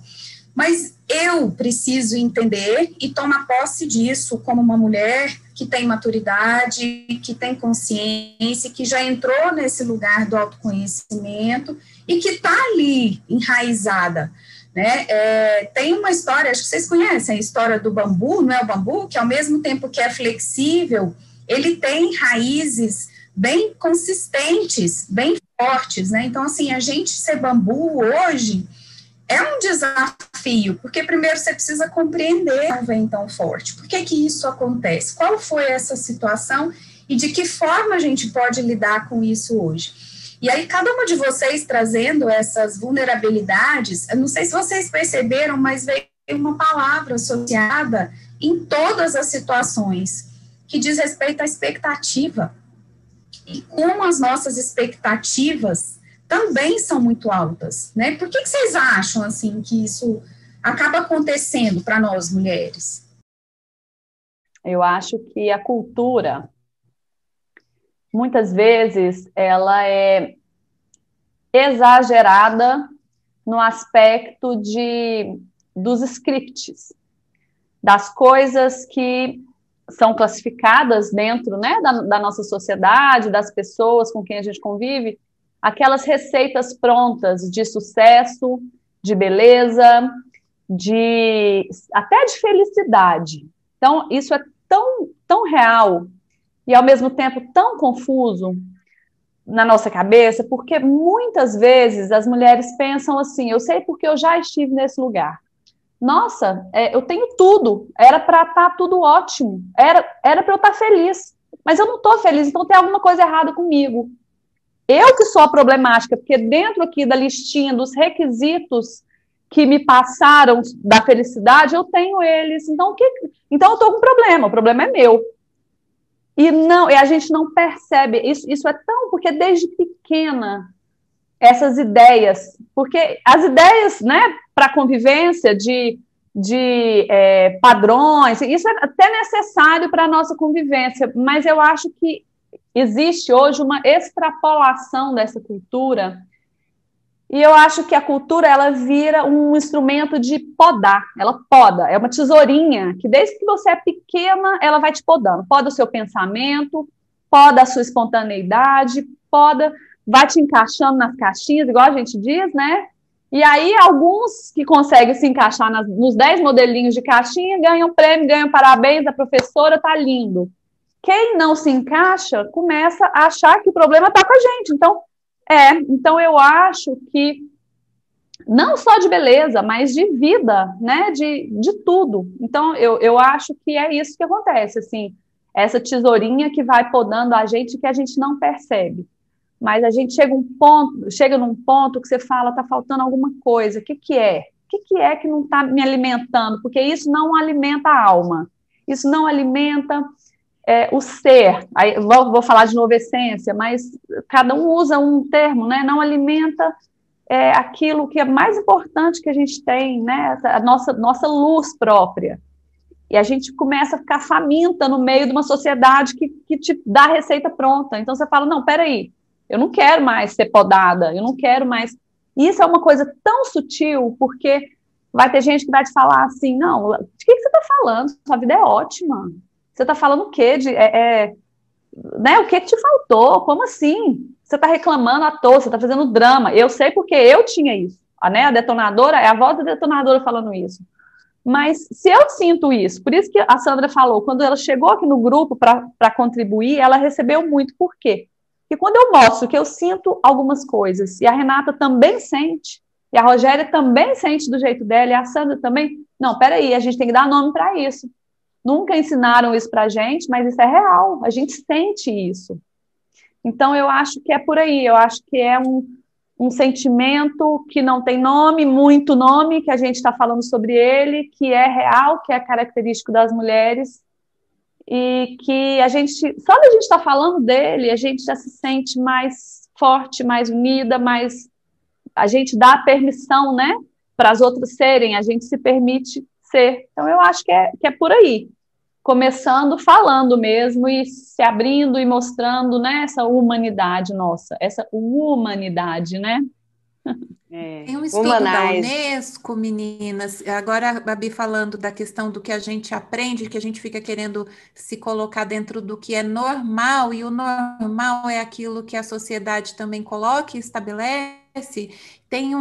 Mas eu preciso entender e tomar posse disso como uma mulher que tem maturidade, que tem consciência, que já entrou nesse lugar do autoconhecimento e que está ali enraizada. Né? É, tem uma história, acho que vocês conhecem a história do bambu, não é o bambu, que ao mesmo tempo que é flexível, ele tem raízes bem consistentes, bem fortes, né? Então, assim, a gente ser bambu hoje é um desafio, porque primeiro você precisa compreender não vem tão forte. Por que que isso acontece? Qual foi essa situação e de que forma a gente pode lidar com isso hoje? E aí, cada uma de vocês trazendo essas vulnerabilidades, eu não sei se vocês perceberam, mas veio uma palavra associada em todas as situações, que diz respeito à expectativa e como as nossas expectativas também são muito altas, né? Por que, que vocês acham, assim, que isso acaba acontecendo para nós mulheres? Eu acho que a cultura, muitas vezes, ela é exagerada no aspecto de dos scripts, das coisas que são classificadas dentro né, da, da, nossa sociedade, das pessoas com quem a gente convive, aquelas receitas prontas de sucesso, de beleza, de até de felicidade. Então, isso é tão, tão real e ao mesmo tempo tão confuso na nossa cabeça, porque muitas vezes as mulheres pensam assim: eu sei porque eu já estive nesse lugar nossa, é, eu tenho tudo, era para estar tá tudo ótimo, era era para eu estar tá feliz, mas eu não estou feliz, então tem alguma coisa errada comigo. Eu que sou a problemática, porque dentro aqui da listinha dos requisitos que me passaram da felicidade, eu tenho eles. Então, que, então eu estou com um problema, o problema é meu. E não, e a gente não percebe, isso, isso é tão, porque desde pequena essas ideias, porque as ideias, né, para convivência de, de é, padrões, isso é até necessário para a nossa convivência, mas eu acho que existe hoje uma extrapolação dessa cultura e eu acho que a cultura ela vira um instrumento de podar, ela poda, é uma tesourinha que desde que você é pequena ela vai te podando, poda o seu pensamento, poda a sua espontaneidade, poda vai te encaixando nas caixinhas, igual a gente diz, né? E aí, alguns que conseguem se encaixar nas, nos 10 modelinhos de caixinha ganham prêmio, ganham parabéns, a professora tá lindo. Quem não se encaixa começa a achar que o problema está com a gente. Então, É, então eu acho que não só de beleza, mas de vida, né? De, de tudo. Então eu, eu acho que é isso que acontece, assim, essa tesourinha que vai podando a gente que a gente não percebe. Mas a gente chega um ponto, chega num ponto que você fala, tá faltando alguma coisa. O que, que é? O que, que é que não está me alimentando? Porque isso não alimenta a alma. Isso não alimenta é, o ser, aí, vou, vou, falar de novo essência, mas cada um usa um termo, né? Não alimenta é, aquilo que é mais importante que a gente tem, né? A nossa, nossa luz própria. E a gente começa a ficar faminta no meio de uma sociedade que, que te dá a receita pronta. Então você fala, não, peraí, eu não quero mais ser podada, eu não quero mais. Isso é uma coisa tão sutil, porque vai ter gente que vai te falar assim, não, de que, que você está falando? Sua vida é ótima. Você está falando o quê? De, é, é, né, o que, que te faltou? Como assim? Você está reclamando à toa, você está fazendo drama. Eu sei porque eu tinha isso. A, né, a detonadora, é a voz da detonadora falando isso. Mas se eu sinto isso, por isso que a Sandra falou, quando ela chegou aqui no grupo para contribuir, ela recebeu muito. Por quê? Porque quando eu mostro que eu sinto algumas coisas, e a Renata também sente, e a Rogéria também sente do jeito dela, e a Sandra também, não, peraí, a gente tem que dar nome para isso. Nunca ensinaram isso para gente, mas isso é real, a gente sente isso. Então, eu acho que é por aí, eu acho que é um, um sentimento que não tem nome, muito nome, que a gente está falando sobre ele, que é real, que é característico das mulheres, e que a gente, só da gente estar tá falando dele, a gente já se sente mais forte, mais unida, mais. A gente dá permissão, né, para as outras serem, a gente se permite ser. Então, eu acho que é, que é por aí. Começando falando mesmo e se abrindo e mostrando né, essa humanidade nossa, essa humanidade, né? É, Tem um estudo humanize. da Unesco, meninas. Agora a Babi falando da questão do que a gente aprende, que a gente fica querendo se colocar dentro do que é normal, e o normal é aquilo que a sociedade também coloca e estabelece. Tem um,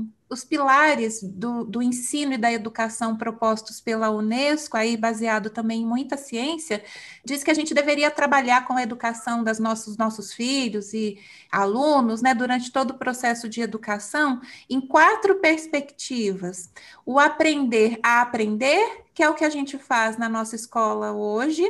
um os pilares do, do, ensino e da educação propostos pela Unesco, aí baseado também em muita ciência, diz que a gente deveria trabalhar com a educação dos nossos, nossos filhos e alunos, né, durante todo o processo de educação, em quatro perspectivas. O aprender a aprender, que é o que a gente faz na nossa escola hoje,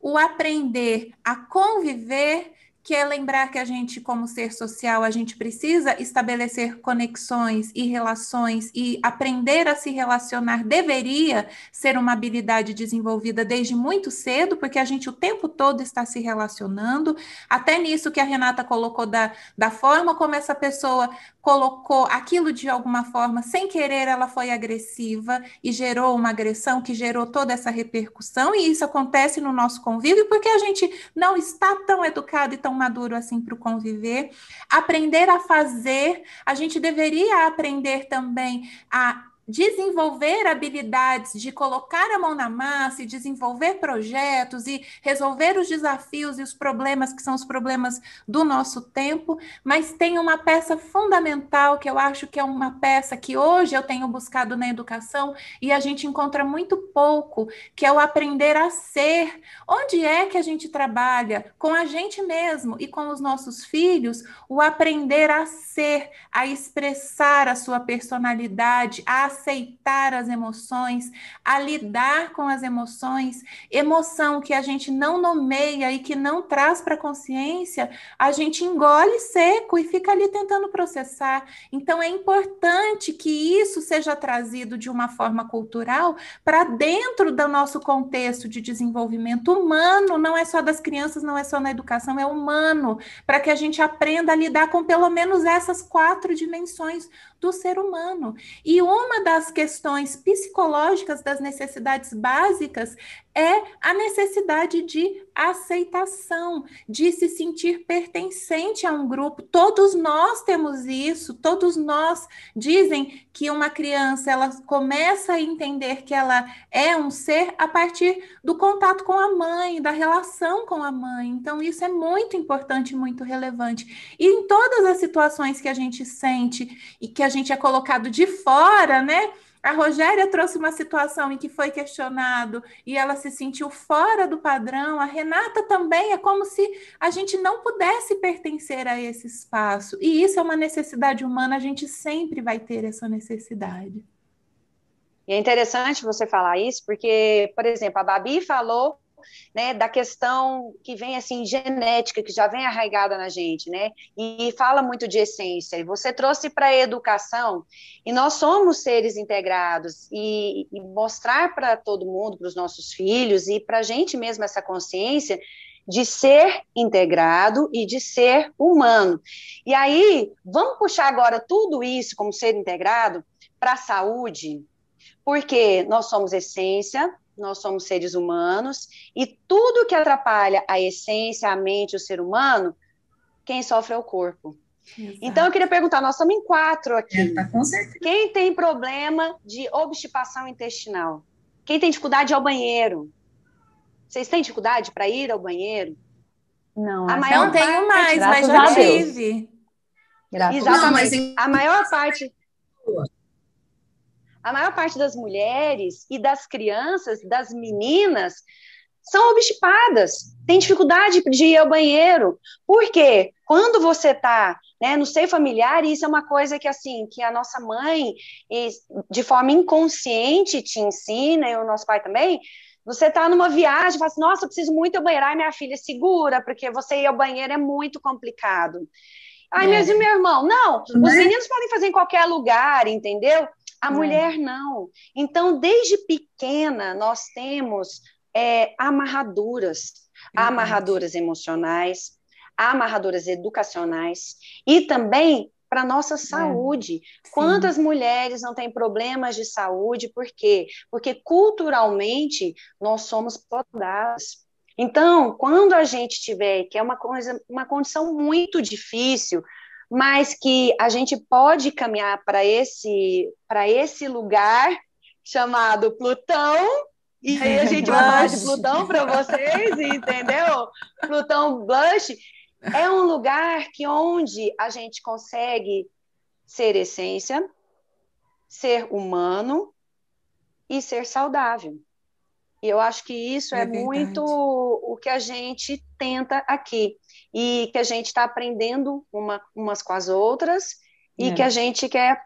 o aprender a conviver, que é lembrar que a gente, como ser social, a gente precisa estabelecer conexões e relações e aprender a se relacionar deveria ser uma habilidade desenvolvida desde muito cedo, porque a gente o tempo todo está se relacionando. Até nisso que a Renata colocou da, da forma como essa pessoa colocou aquilo de alguma forma, sem querer, ela foi agressiva e gerou uma agressão que gerou toda essa repercussão, e isso acontece no nosso convívio porque a gente não está tão educado e tão maduro assim para o conviver. Aprender a fazer, a gente deveria aprender também a desenvolver habilidades de colocar a mão na massa e desenvolver projetos e resolver os desafios e os problemas que são os problemas do nosso tempo, mas tem uma peça fundamental que eu acho que é uma peça que hoje eu tenho buscado na educação e a gente encontra muito pouco, que é o aprender a ser. Onde é que a gente trabalha com a gente mesmo e com os nossos filhos, o aprender a ser, a expressar a sua personalidade, a aceitar as emoções, a lidar com as emoções, emoção que a gente não nomeia e que não traz para a consciência, a gente engole seco e fica ali tentando processar. Então é importante que isso seja trazido de uma forma cultural para dentro do nosso contexto de desenvolvimento humano, não é só das crianças, não é só na educação, é humano, para que a gente aprenda a lidar com pelo menos essas quatro dimensões do ser humano. E uma das questões psicológicas das necessidades básicas é a necessidade de aceitação, de se sentir pertencente a um grupo. Todos nós temos isso, todos nós dizem que uma criança ela começa a entender que ela é um ser a partir do contato com a mãe, da relação com a mãe. Então isso é muito importante, muito relevante. E em todas as situações que a gente sente e que a gente é colocado de fora, né? A Rogéria trouxe uma situação em que foi questionado e ela se sentiu fora do padrão. A Renata também é como se a gente não pudesse pertencer a esse espaço. E isso é uma necessidade humana, a gente sempre vai ter essa necessidade. E é interessante você falar isso, porque, por exemplo, a Babi falou né, da questão que vem assim genética, que já vem arraigada na gente, né, e fala muito de essência. E você trouxe para a educação, e nós somos seres integrados, e, e mostrar para todo mundo, para os nossos filhos e para a gente mesmo essa consciência de ser integrado e de ser humano. E aí, vamos puxar agora tudo isso como ser integrado para a saúde, porque nós somos essência, nós somos seres humanos, e tudo que atrapalha a essência, a mente, o ser humano, quem sofre é o corpo. Exato. Então, eu queria perguntar: nós estamos em quatro aqui. É, tá quem tem problema de obstipação intestinal? Quem tem dificuldade ao banheiro? Vocês têm dificuldade para ir ao banheiro? Não, a maior não tenho mais, mas já tive. Exatamente. Não, mas em... A maior parte a maior parte das mulheres e das crianças, das meninas, são obstipadas, tem dificuldade de ir ao banheiro. Por quê? Quando você está né, no seio familiar, isso é uma coisa que assim, que a nossa mãe, de forma inconsciente, te ensina, e o nosso pai também, você está numa viagem, fala assim, nossa, eu preciso muito ir ao banheiro. Ai, minha filha, segura, porque você ir ao banheiro é muito complicado. Ai, é. e meu irmão? Não, os né? meninos podem fazer em qualquer lugar, entendeu? A é. mulher não. Então, desde pequena, nós temos é, amarraduras, amarraduras emocionais, amarraduras educacionais e também para nossa é. saúde. É. Quantas mulheres não têm problemas de saúde? Por quê? Porque culturalmente nós somos podadas. Então, quando a gente tiver, que é uma coisa, uma condição muito difícil, mas que a gente pode caminhar para esse, esse lugar chamado Plutão, e aí a gente vai falar de Plutão para vocês, entendeu? Plutão Blush é um lugar que onde a gente consegue ser essência, ser humano e ser saudável. E eu acho que isso é, é muito o que a gente tenta aqui e que a gente está aprendendo uma, umas com as outras e é. que a gente quer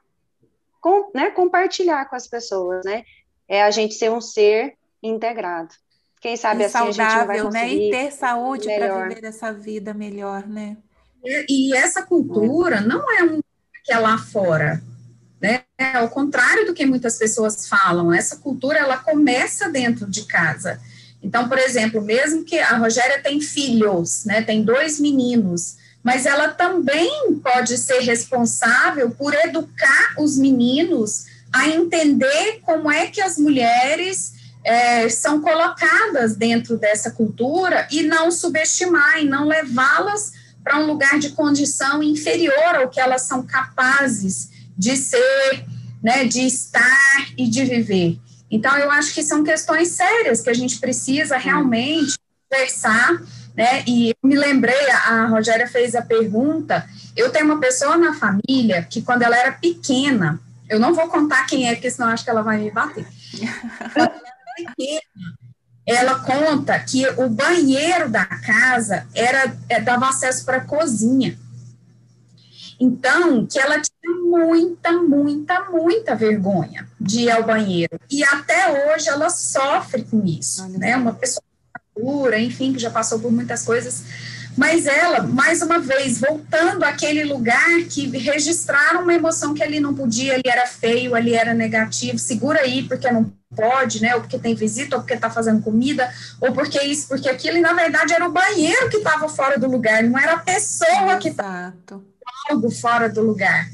com, né, compartilhar com as pessoas, né? É a gente ser um ser integrado. Quem sabe e assim saudável, a gente vai conseguir né? E ter saúde para viver essa vida melhor, né? E, e essa cultura não é um que é lá fora, né? Ao contrário do que muitas pessoas falam, essa cultura ela começa dentro de casa. Então, por exemplo, mesmo que a Rogéria tem filhos, né, tem dois meninos, mas ela também pode ser responsável por educar os meninos a entender como é que as mulheres é, são colocadas dentro dessa cultura e não subestimar e não levá-las para um lugar de condição inferior ao que elas são capazes de ser, né, de estar e de viver. Então, eu acho que são questões sérias que a gente precisa realmente conversar, né? E me lembrei, a Rogéria fez a pergunta. Eu tenho uma pessoa na família que, quando ela era pequena, eu não vou contar quem é, porque senão acho que ela vai me bater. Quando ela era pequena, ela conta que o banheiro da casa era é, dava acesso para a cozinha. Então, que ela muita, muita, muita vergonha de ir ao banheiro. E até hoje ela sofre com isso, Olha né? Uma pessoa madura, enfim, que já passou por muitas coisas. Mas ela, mais uma vez, voltando àquele lugar que registraram uma emoção que ali não podia, ali era feio, ali era negativo, segura aí, porque não pode, né? Ou porque tem visita, ou porque está fazendo comida, ou porque isso, porque aquilo, e na verdade era o banheiro que estava fora do lugar, não era a pessoa que estava algo fora do lugar.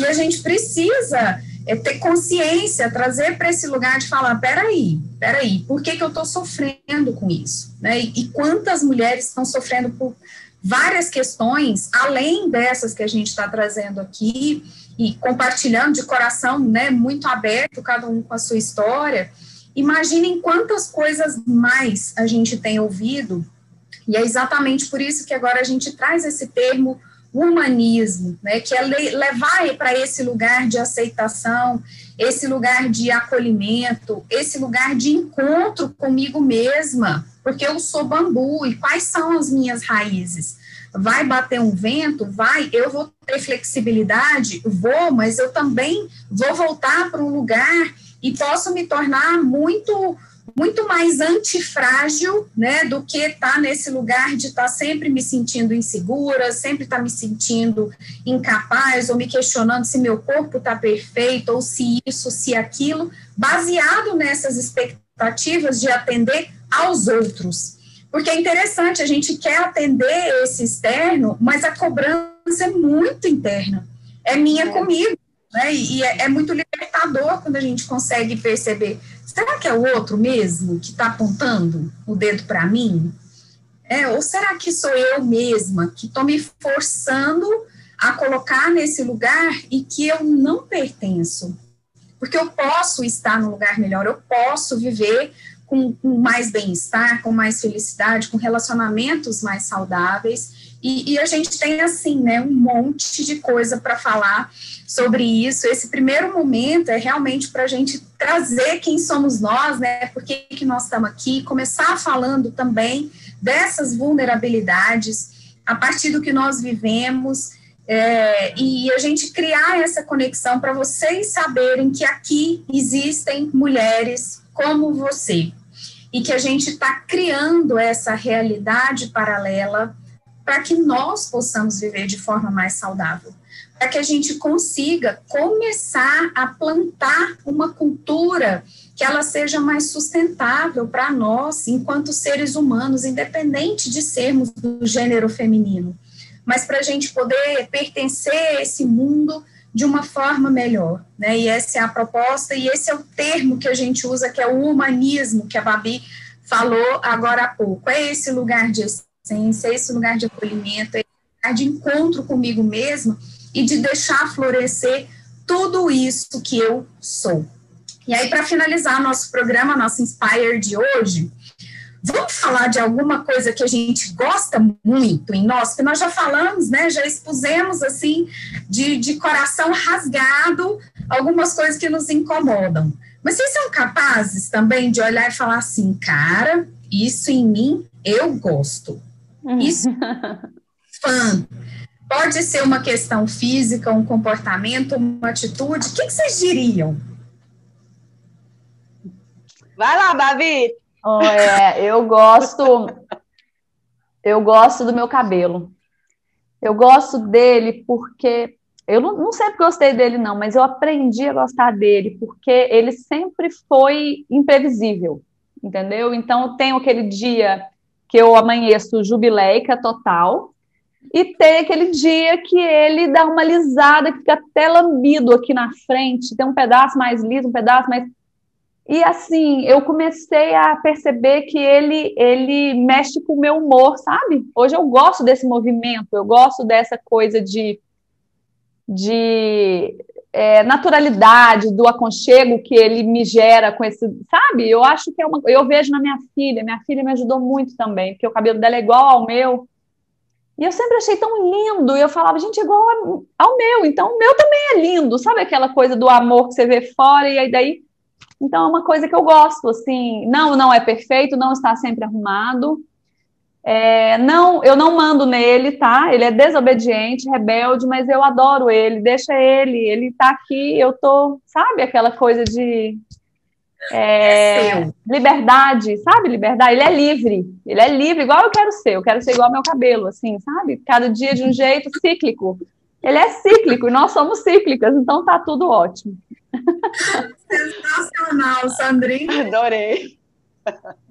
E a gente precisa é, ter consciência, trazer para esse lugar de falar, peraí, peraí, por que, que eu estou sofrendo com isso? Né? E, e quantas mulheres estão sofrendo por várias questões, além dessas que a gente está trazendo aqui, e compartilhando de coração, né, muito aberto, cada um com a sua história. Imaginem quantas coisas mais a gente tem ouvido, e é exatamente por isso que agora a gente traz esse termo humanismo, né, que é levar para esse lugar de aceitação esse lugar de acolhimento, esse lugar de encontro comigo mesma, porque eu sou bambu e quais são as minhas raízes? Vai bater um vento? Vai, eu vou ter flexibilidade? Vou, mas eu também vou voltar para um lugar e posso me tornar muito muito mais antifrágil, né, do que estar tá nesse lugar de estar tá sempre me sentindo insegura, sempre estar tá me sentindo incapaz ou me questionando se meu corpo está perfeito ou se isso, se aquilo, baseado nessas expectativas de atender aos outros. Porque é interessante, a gente quer atender esse externo, mas a cobrança é muito interna. É minha é. comigo, né? E é, é muito libertador quando a gente consegue perceber será que é o outro mesmo que está apontando o dedo para mim? É, ou será que sou eu mesma que estou me forçando a colocar nesse lugar e que eu não pertenço? Porque eu posso estar num lugar melhor, eu posso viver com, com mais bem-estar, com mais felicidade, com relacionamentos mais saudáveis. E, e, a gente tem, assim, né, um monte de coisa para falar sobre isso. Esse primeiro momento é realmente para a gente trazer quem somos nós, né? Por que, que nós estamos aqui, começar falando também dessas vulnerabilidades a partir do que nós vivemos. É, e a gente criar essa conexão para vocês saberem que aqui existem mulheres como você e que a gente está criando essa realidade paralela para que nós possamos viver de forma mais saudável para que a gente consiga começar a plantar uma cultura que ela seja mais sustentável para nós, enquanto seres humanos, independente de sermos do gênero feminino, mas para a gente poder pertencer a esse mundo de uma forma melhor, né? E essa é a proposta e esse é o termo que a gente usa, que é o humanismo, que a Babi falou agora há pouco. É esse lugar de essência, é esse lugar de acolhimento, é esse lugar de encontro comigo mesma e de deixar florescer tudo isso que eu sou. E aí, para finalizar nosso programa, nosso Inspire de hoje, vamos falar de alguma coisa que a gente gosta muito em nós, que nós já falamos, né? Já expusemos assim, de, de coração rasgado, algumas coisas que nos incomodam. Mas vocês são capazes também de olhar e falar assim, cara, isso em mim eu gosto. Isso fã. Pode ser uma questão física, um comportamento, uma atitude. O que, que vocês diriam? Vai lá, Babi. Oh, é, eu gosto, eu gosto do meu cabelo. Eu gosto dele porque eu não, não sempre gostei dele não, mas eu aprendi a gostar dele porque ele sempre foi imprevisível, entendeu? Então tem aquele dia que eu amanheço jubileica total, e tem aquele dia que ele dá uma lisada, que fica até lambido aqui na frente, tem um pedaço mais liso, um pedaço mais. E assim, eu comecei a perceber que ele ele mexe com o meu humor, sabe? Hoje eu gosto desse movimento, eu gosto dessa coisa de, de é, naturalidade, do aconchego que ele me gera com esse, sabe? Eu acho que é uma. Eu vejo na minha filha, minha filha me ajudou muito também, porque o cabelo dela é igual ao meu. E eu sempre achei tão lindo, e eu falava, gente, igual ao meu, então o meu também é lindo, sabe aquela coisa do amor que você vê fora, e aí daí. Então é uma coisa que eu gosto, assim, não, não é perfeito, não está sempre arrumado. É, não, eu não mando nele, tá? Ele é desobediente, rebelde, mas eu adoro ele, deixa ele, ele tá aqui, eu tô, sabe, aquela coisa de é, é liberdade, sabe? Liberdade. Ele é livre. Ele é livre, igual eu quero ser. Eu quero ser igual ao meu cabelo, assim, sabe? Cada dia de um jeito cíclico. Ele é cíclico e nós somos cíclicas, então tá tudo ótimo. Sensacional, Sandrinha. Adorei.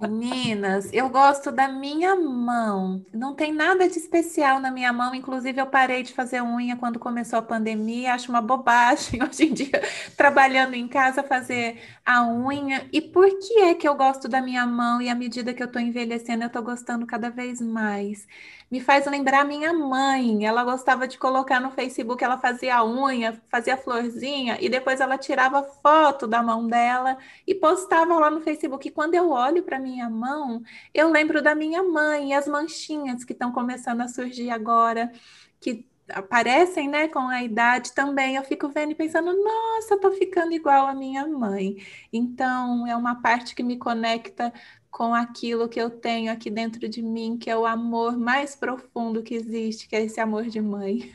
Meninas, eu gosto da minha mão. Não tem nada de especial na minha mão. Inclusive, eu parei de fazer unha quando começou a pandemia. Acho uma bobagem hoje em dia, trabalhando em casa, fazer a unha. E por que é que eu gosto da minha mão? E à medida que eu estou envelhecendo, eu estou gostando cada vez mais me faz lembrar minha mãe. Ela gostava de colocar no Facebook, ela fazia unha, fazia florzinha e depois ela tirava foto da mão dela e postava lá no Facebook. E quando eu olho para minha mão, eu lembro da minha mãe e as manchinhas que estão começando a surgir agora, que aparecem, né, com a idade também, eu fico vendo e pensando, nossa, tô ficando igual a minha mãe. Então, é uma parte que me conecta com aquilo que eu tenho aqui dentro de mim, que é o amor mais profundo que existe, que é esse amor de mãe.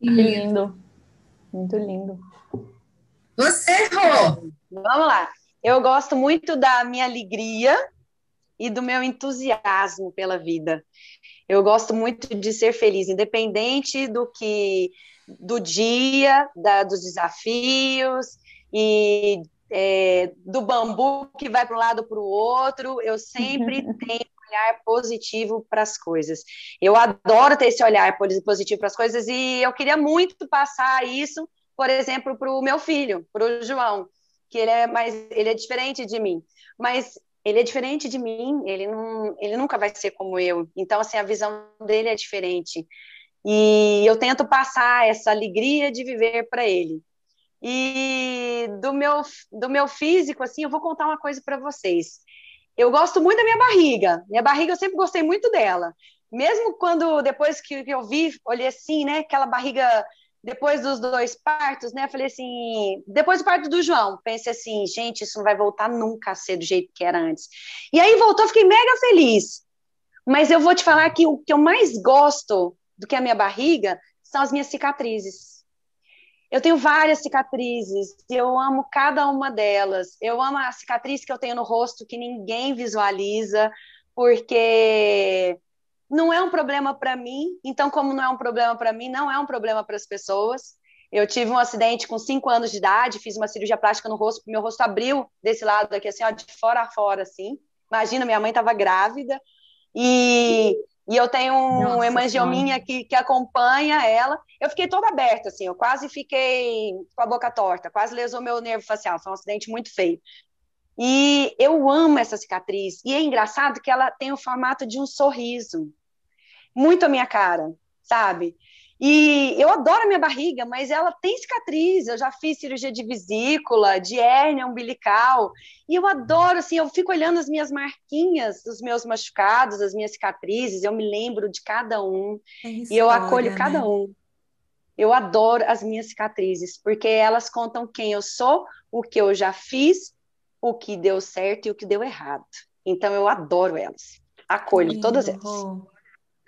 Que lindo. Muito lindo. Você, Rô? Vamos lá. Eu gosto muito da minha alegria e do meu entusiasmo pela vida. Eu gosto muito de ser feliz, independente do que do dia, da, dos desafios e é, do bambu que vai para um lado para o outro. Eu sempre tenho um olhar positivo para as coisas. Eu adoro ter esse olhar positivo para as coisas e eu queria muito passar isso, por exemplo, para o meu filho, para o João, que ele é mais, ele é diferente de mim. Mas ele é diferente de mim, ele, não, ele nunca vai ser como eu. Então, assim, a visão dele é diferente. E eu tento passar essa alegria de viver para ele. E do meu, do meu físico, assim, eu vou contar uma coisa para vocês. Eu gosto muito da minha barriga. Minha barriga, eu sempre gostei muito dela. Mesmo quando, depois que eu vi, olhei assim, né, aquela barriga depois dos dois partos, né? Falei assim, depois do parto do João, pensei assim, gente, isso não vai voltar nunca a ser do jeito que era antes. E aí voltou, fiquei mega feliz. Mas eu vou te falar que o que eu mais gosto do que a minha barriga são as minhas cicatrizes. Eu tenho várias cicatrizes, eu amo cada uma delas. Eu amo a cicatriz que eu tenho no rosto que ninguém visualiza, porque não é um problema para mim, então, como não é um problema para mim, não é um problema para as pessoas. Eu tive um acidente com 5 anos de idade, fiz uma cirurgia plástica no rosto, meu rosto abriu desse lado aqui, assim, ó, de fora a fora, assim. Imagina, minha mãe estava grávida e, e eu tenho um hemangiominha que, que acompanha ela. Eu fiquei toda aberta, assim, eu quase fiquei com a boca torta, quase lesou meu nervo facial, foi um acidente muito feio. E eu amo essa cicatriz. E é engraçado que ela tem o formato de um sorriso. Muito a minha cara, sabe? E eu adoro a minha barriga, mas ela tem cicatriz. Eu já fiz cirurgia de vesícula, de hérnia umbilical. E eu adoro, assim, eu fico olhando as minhas marquinhas, os meus machucados, as minhas cicatrizes. Eu me lembro de cada um. É história, e eu acolho né? cada um. Eu adoro as minhas cicatrizes, porque elas contam quem eu sou, o que eu já fiz o que deu certo e o que deu errado. Então eu adoro elas. Acolho Lindo, todas elas.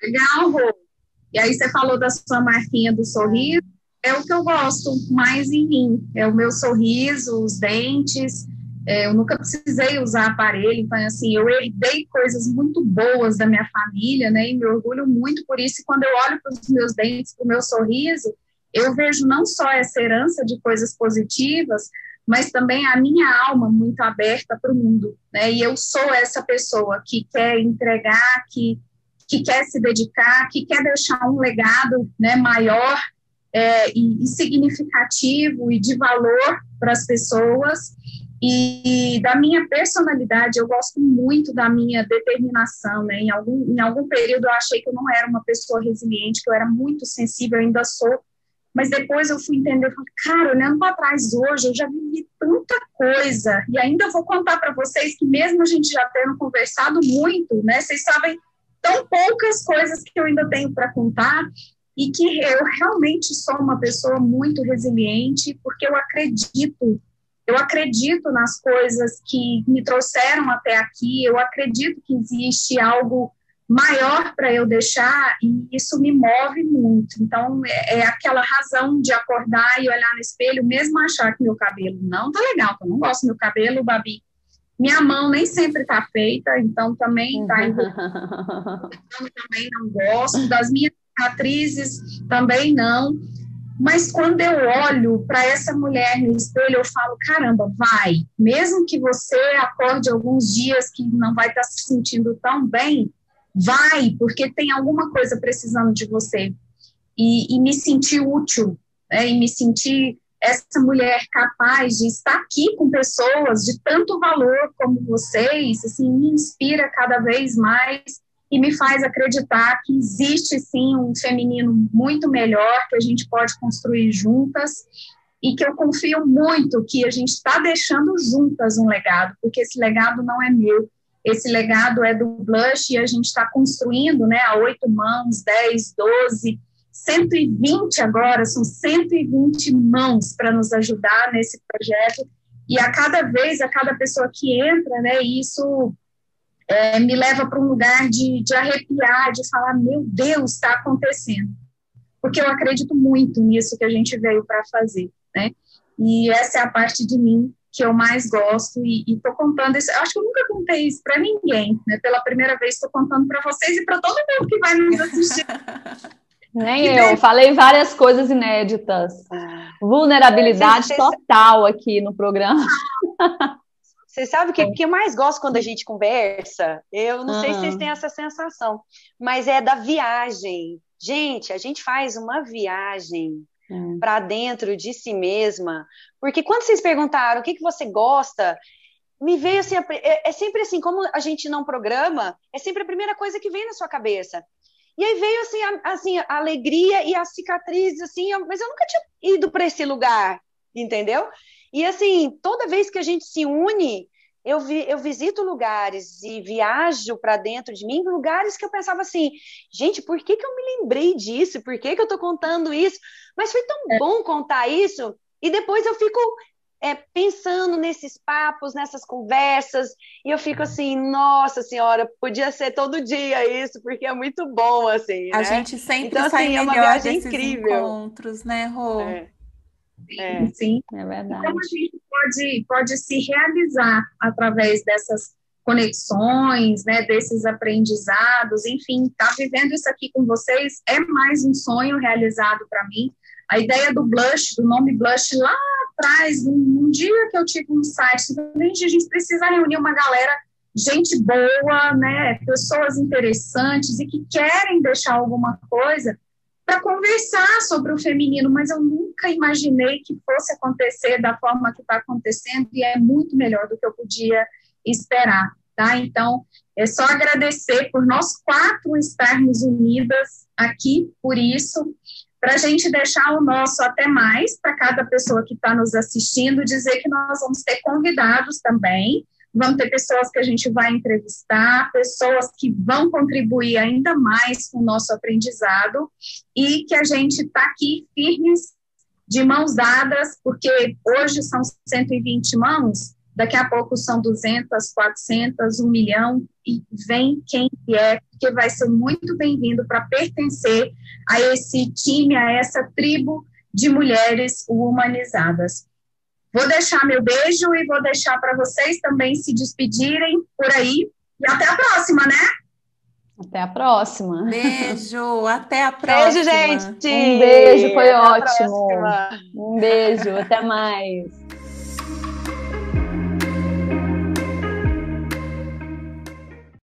Legal, Rô. E aí você falou da sua marquinha do sorriso. É o que eu gosto mais em mim. É o meu sorriso, os dentes. É, eu nunca precisei usar aparelho, então, assim, eu herdei coisas muito boas da minha família, né, e me orgulho muito por isso. E quando eu olho para os meus dentes, para o meu sorriso, eu vejo não só essa herança de coisas positivas, mas também a minha alma muito aberta para o mundo, né? E eu sou essa pessoa que quer entregar, que que quer se dedicar, que quer deixar um legado, né, maior é, e, e significativo e de valor para as pessoas. E, da minha personalidade, eu gosto muito da minha determinação, né? Em algum, em algum período eu achei que eu não era uma pessoa resiliente, que eu era muito sensível, ainda sou, mas depois eu fui entender, eu falei, cara, olhando para trás hoje, eu já vivi tanta coisa, e ainda vou contar para vocês que mesmo a gente já tendo conversado muito, né, vocês sabem tão poucas coisas que eu ainda tenho para contar, e que eu realmente sou uma pessoa muito resiliente, porque eu acredito, eu acredito nas coisas que me trouxeram até aqui, eu acredito que existe algo maior para eu deixar e isso me move muito. Então, é, é, aquela razão de acordar e olhar no espelho, mesmo achar que meu cabelo não tá legal, que eu não gosto do meu cabelo, Babi. Minha mão nem sempre tá feita, então também tá então, também não gosto. Das minhas cicatrizes também não. Mas quando eu olho para essa mulher no espelho, eu falo: caramba, vai. Mesmo que você acorde alguns dias que não vai estar tá se sentindo tão bem, vai, porque tem alguma coisa precisando de você. E, e me sentir útil, né, e me sentir essa mulher capaz de estar aqui com pessoas de tanto valor como vocês, assim, me inspira cada vez mais e me faz acreditar que existe sim um feminino muito melhor que a gente pode construir juntas e que eu confio muito que a gente está deixando juntas um legado, porque esse legado não é meu, esse legado é do Blush e a gente está construindo, né, a oito mãos, dez, doze, 120 agora, são 120 mãos para nos ajudar nesse projeto, e a cada vez, a cada pessoa que entra, né, isso é, me leva para um lugar de, de arrepiar, de falar, meu Deus, está acontecendo. Porque eu acredito muito nisso que a gente veio para fazer, né? E essa é a parte de mim que eu mais gosto e estou contando isso. Acho que eu nunca contei isso para ninguém, né? Pela primeira vez estou contando para vocês e para todo mundo que vai nos assistir. Nem eu, falei várias coisas inéditas. Ah. Vulnerabilidade total aqui no programa. Você sabe o que, que eu mais gosto quando a gente conversa? Eu não sei se vocês têm essa sensação, mas é da viagem. Gente, a gente faz uma viagem uhum. para dentro de si mesma, porque quando vocês perguntaram o que, que você gosta, me veio assim, é, é sempre assim, como a gente não programa, é sempre a primeira coisa que vem na sua cabeça. E aí veio assim, a, assim, a alegria e as cicatrizes, assim, eu, mas eu nunca tinha ido para esse lugar, entendeu? E assim, toda vez que a gente se une, eu, vi, eu visito lugares e viajo para dentro de mim, lugares que eu pensava assim, gente, por que, que eu me lembrei disso? Por que, que eu estou contando isso? Mas foi tão é. bom contar isso, e depois eu fico é, pensando nesses papos, nessas conversas, e eu fico assim, nossa senhora, podia ser todo dia isso, porque é muito bom, assim, A né? gente sempre então, sai assim, é uma viagem incrível. encontros, né, Rô? É. É, Sim, é verdade. Como a gente pode, pode se realizar através dessas conexões, né, desses aprendizados, enfim, estar tá vivendo isso aqui com vocês é mais um sonho realizado para mim. A ideia do blush, do nome blush, lá atrás, um, um dia que eu tive um site, a gente precisa reunir uma galera, gente boa, né, pessoas interessantes e que querem deixar alguma coisa para conversar sobre o feminino, mas eu nunca imaginei que fosse acontecer da forma que está acontecendo e é muito melhor do que eu podia esperar, tá? Então, é só agradecer por nós quatro estarmos unidas aqui por isso, para a gente deixar o nosso até mais para cada pessoa que está nos assistindo, dizer que nós vamos ter convidados também, vão ter pessoas que a gente vai entrevistar, pessoas que vão contribuir ainda mais com o nosso aprendizado e que a gente está aqui firmes, de mãos dadas, porque hoje são 120 mãos, daqui a pouco são 200, 400, 1 milhão, e vem quem vier, porque vai ser muito bem-vindo para pertencer a esse time, a essa tribo de mulheres humanizadas. Vou deixar meu beijo e vou deixar para vocês também se despedirem por aí. E até a próxima, né? Até a próxima. Beijo, até a próxima. Beijo, gente. Um beijo, foi até ótimo. Um beijo, até mais.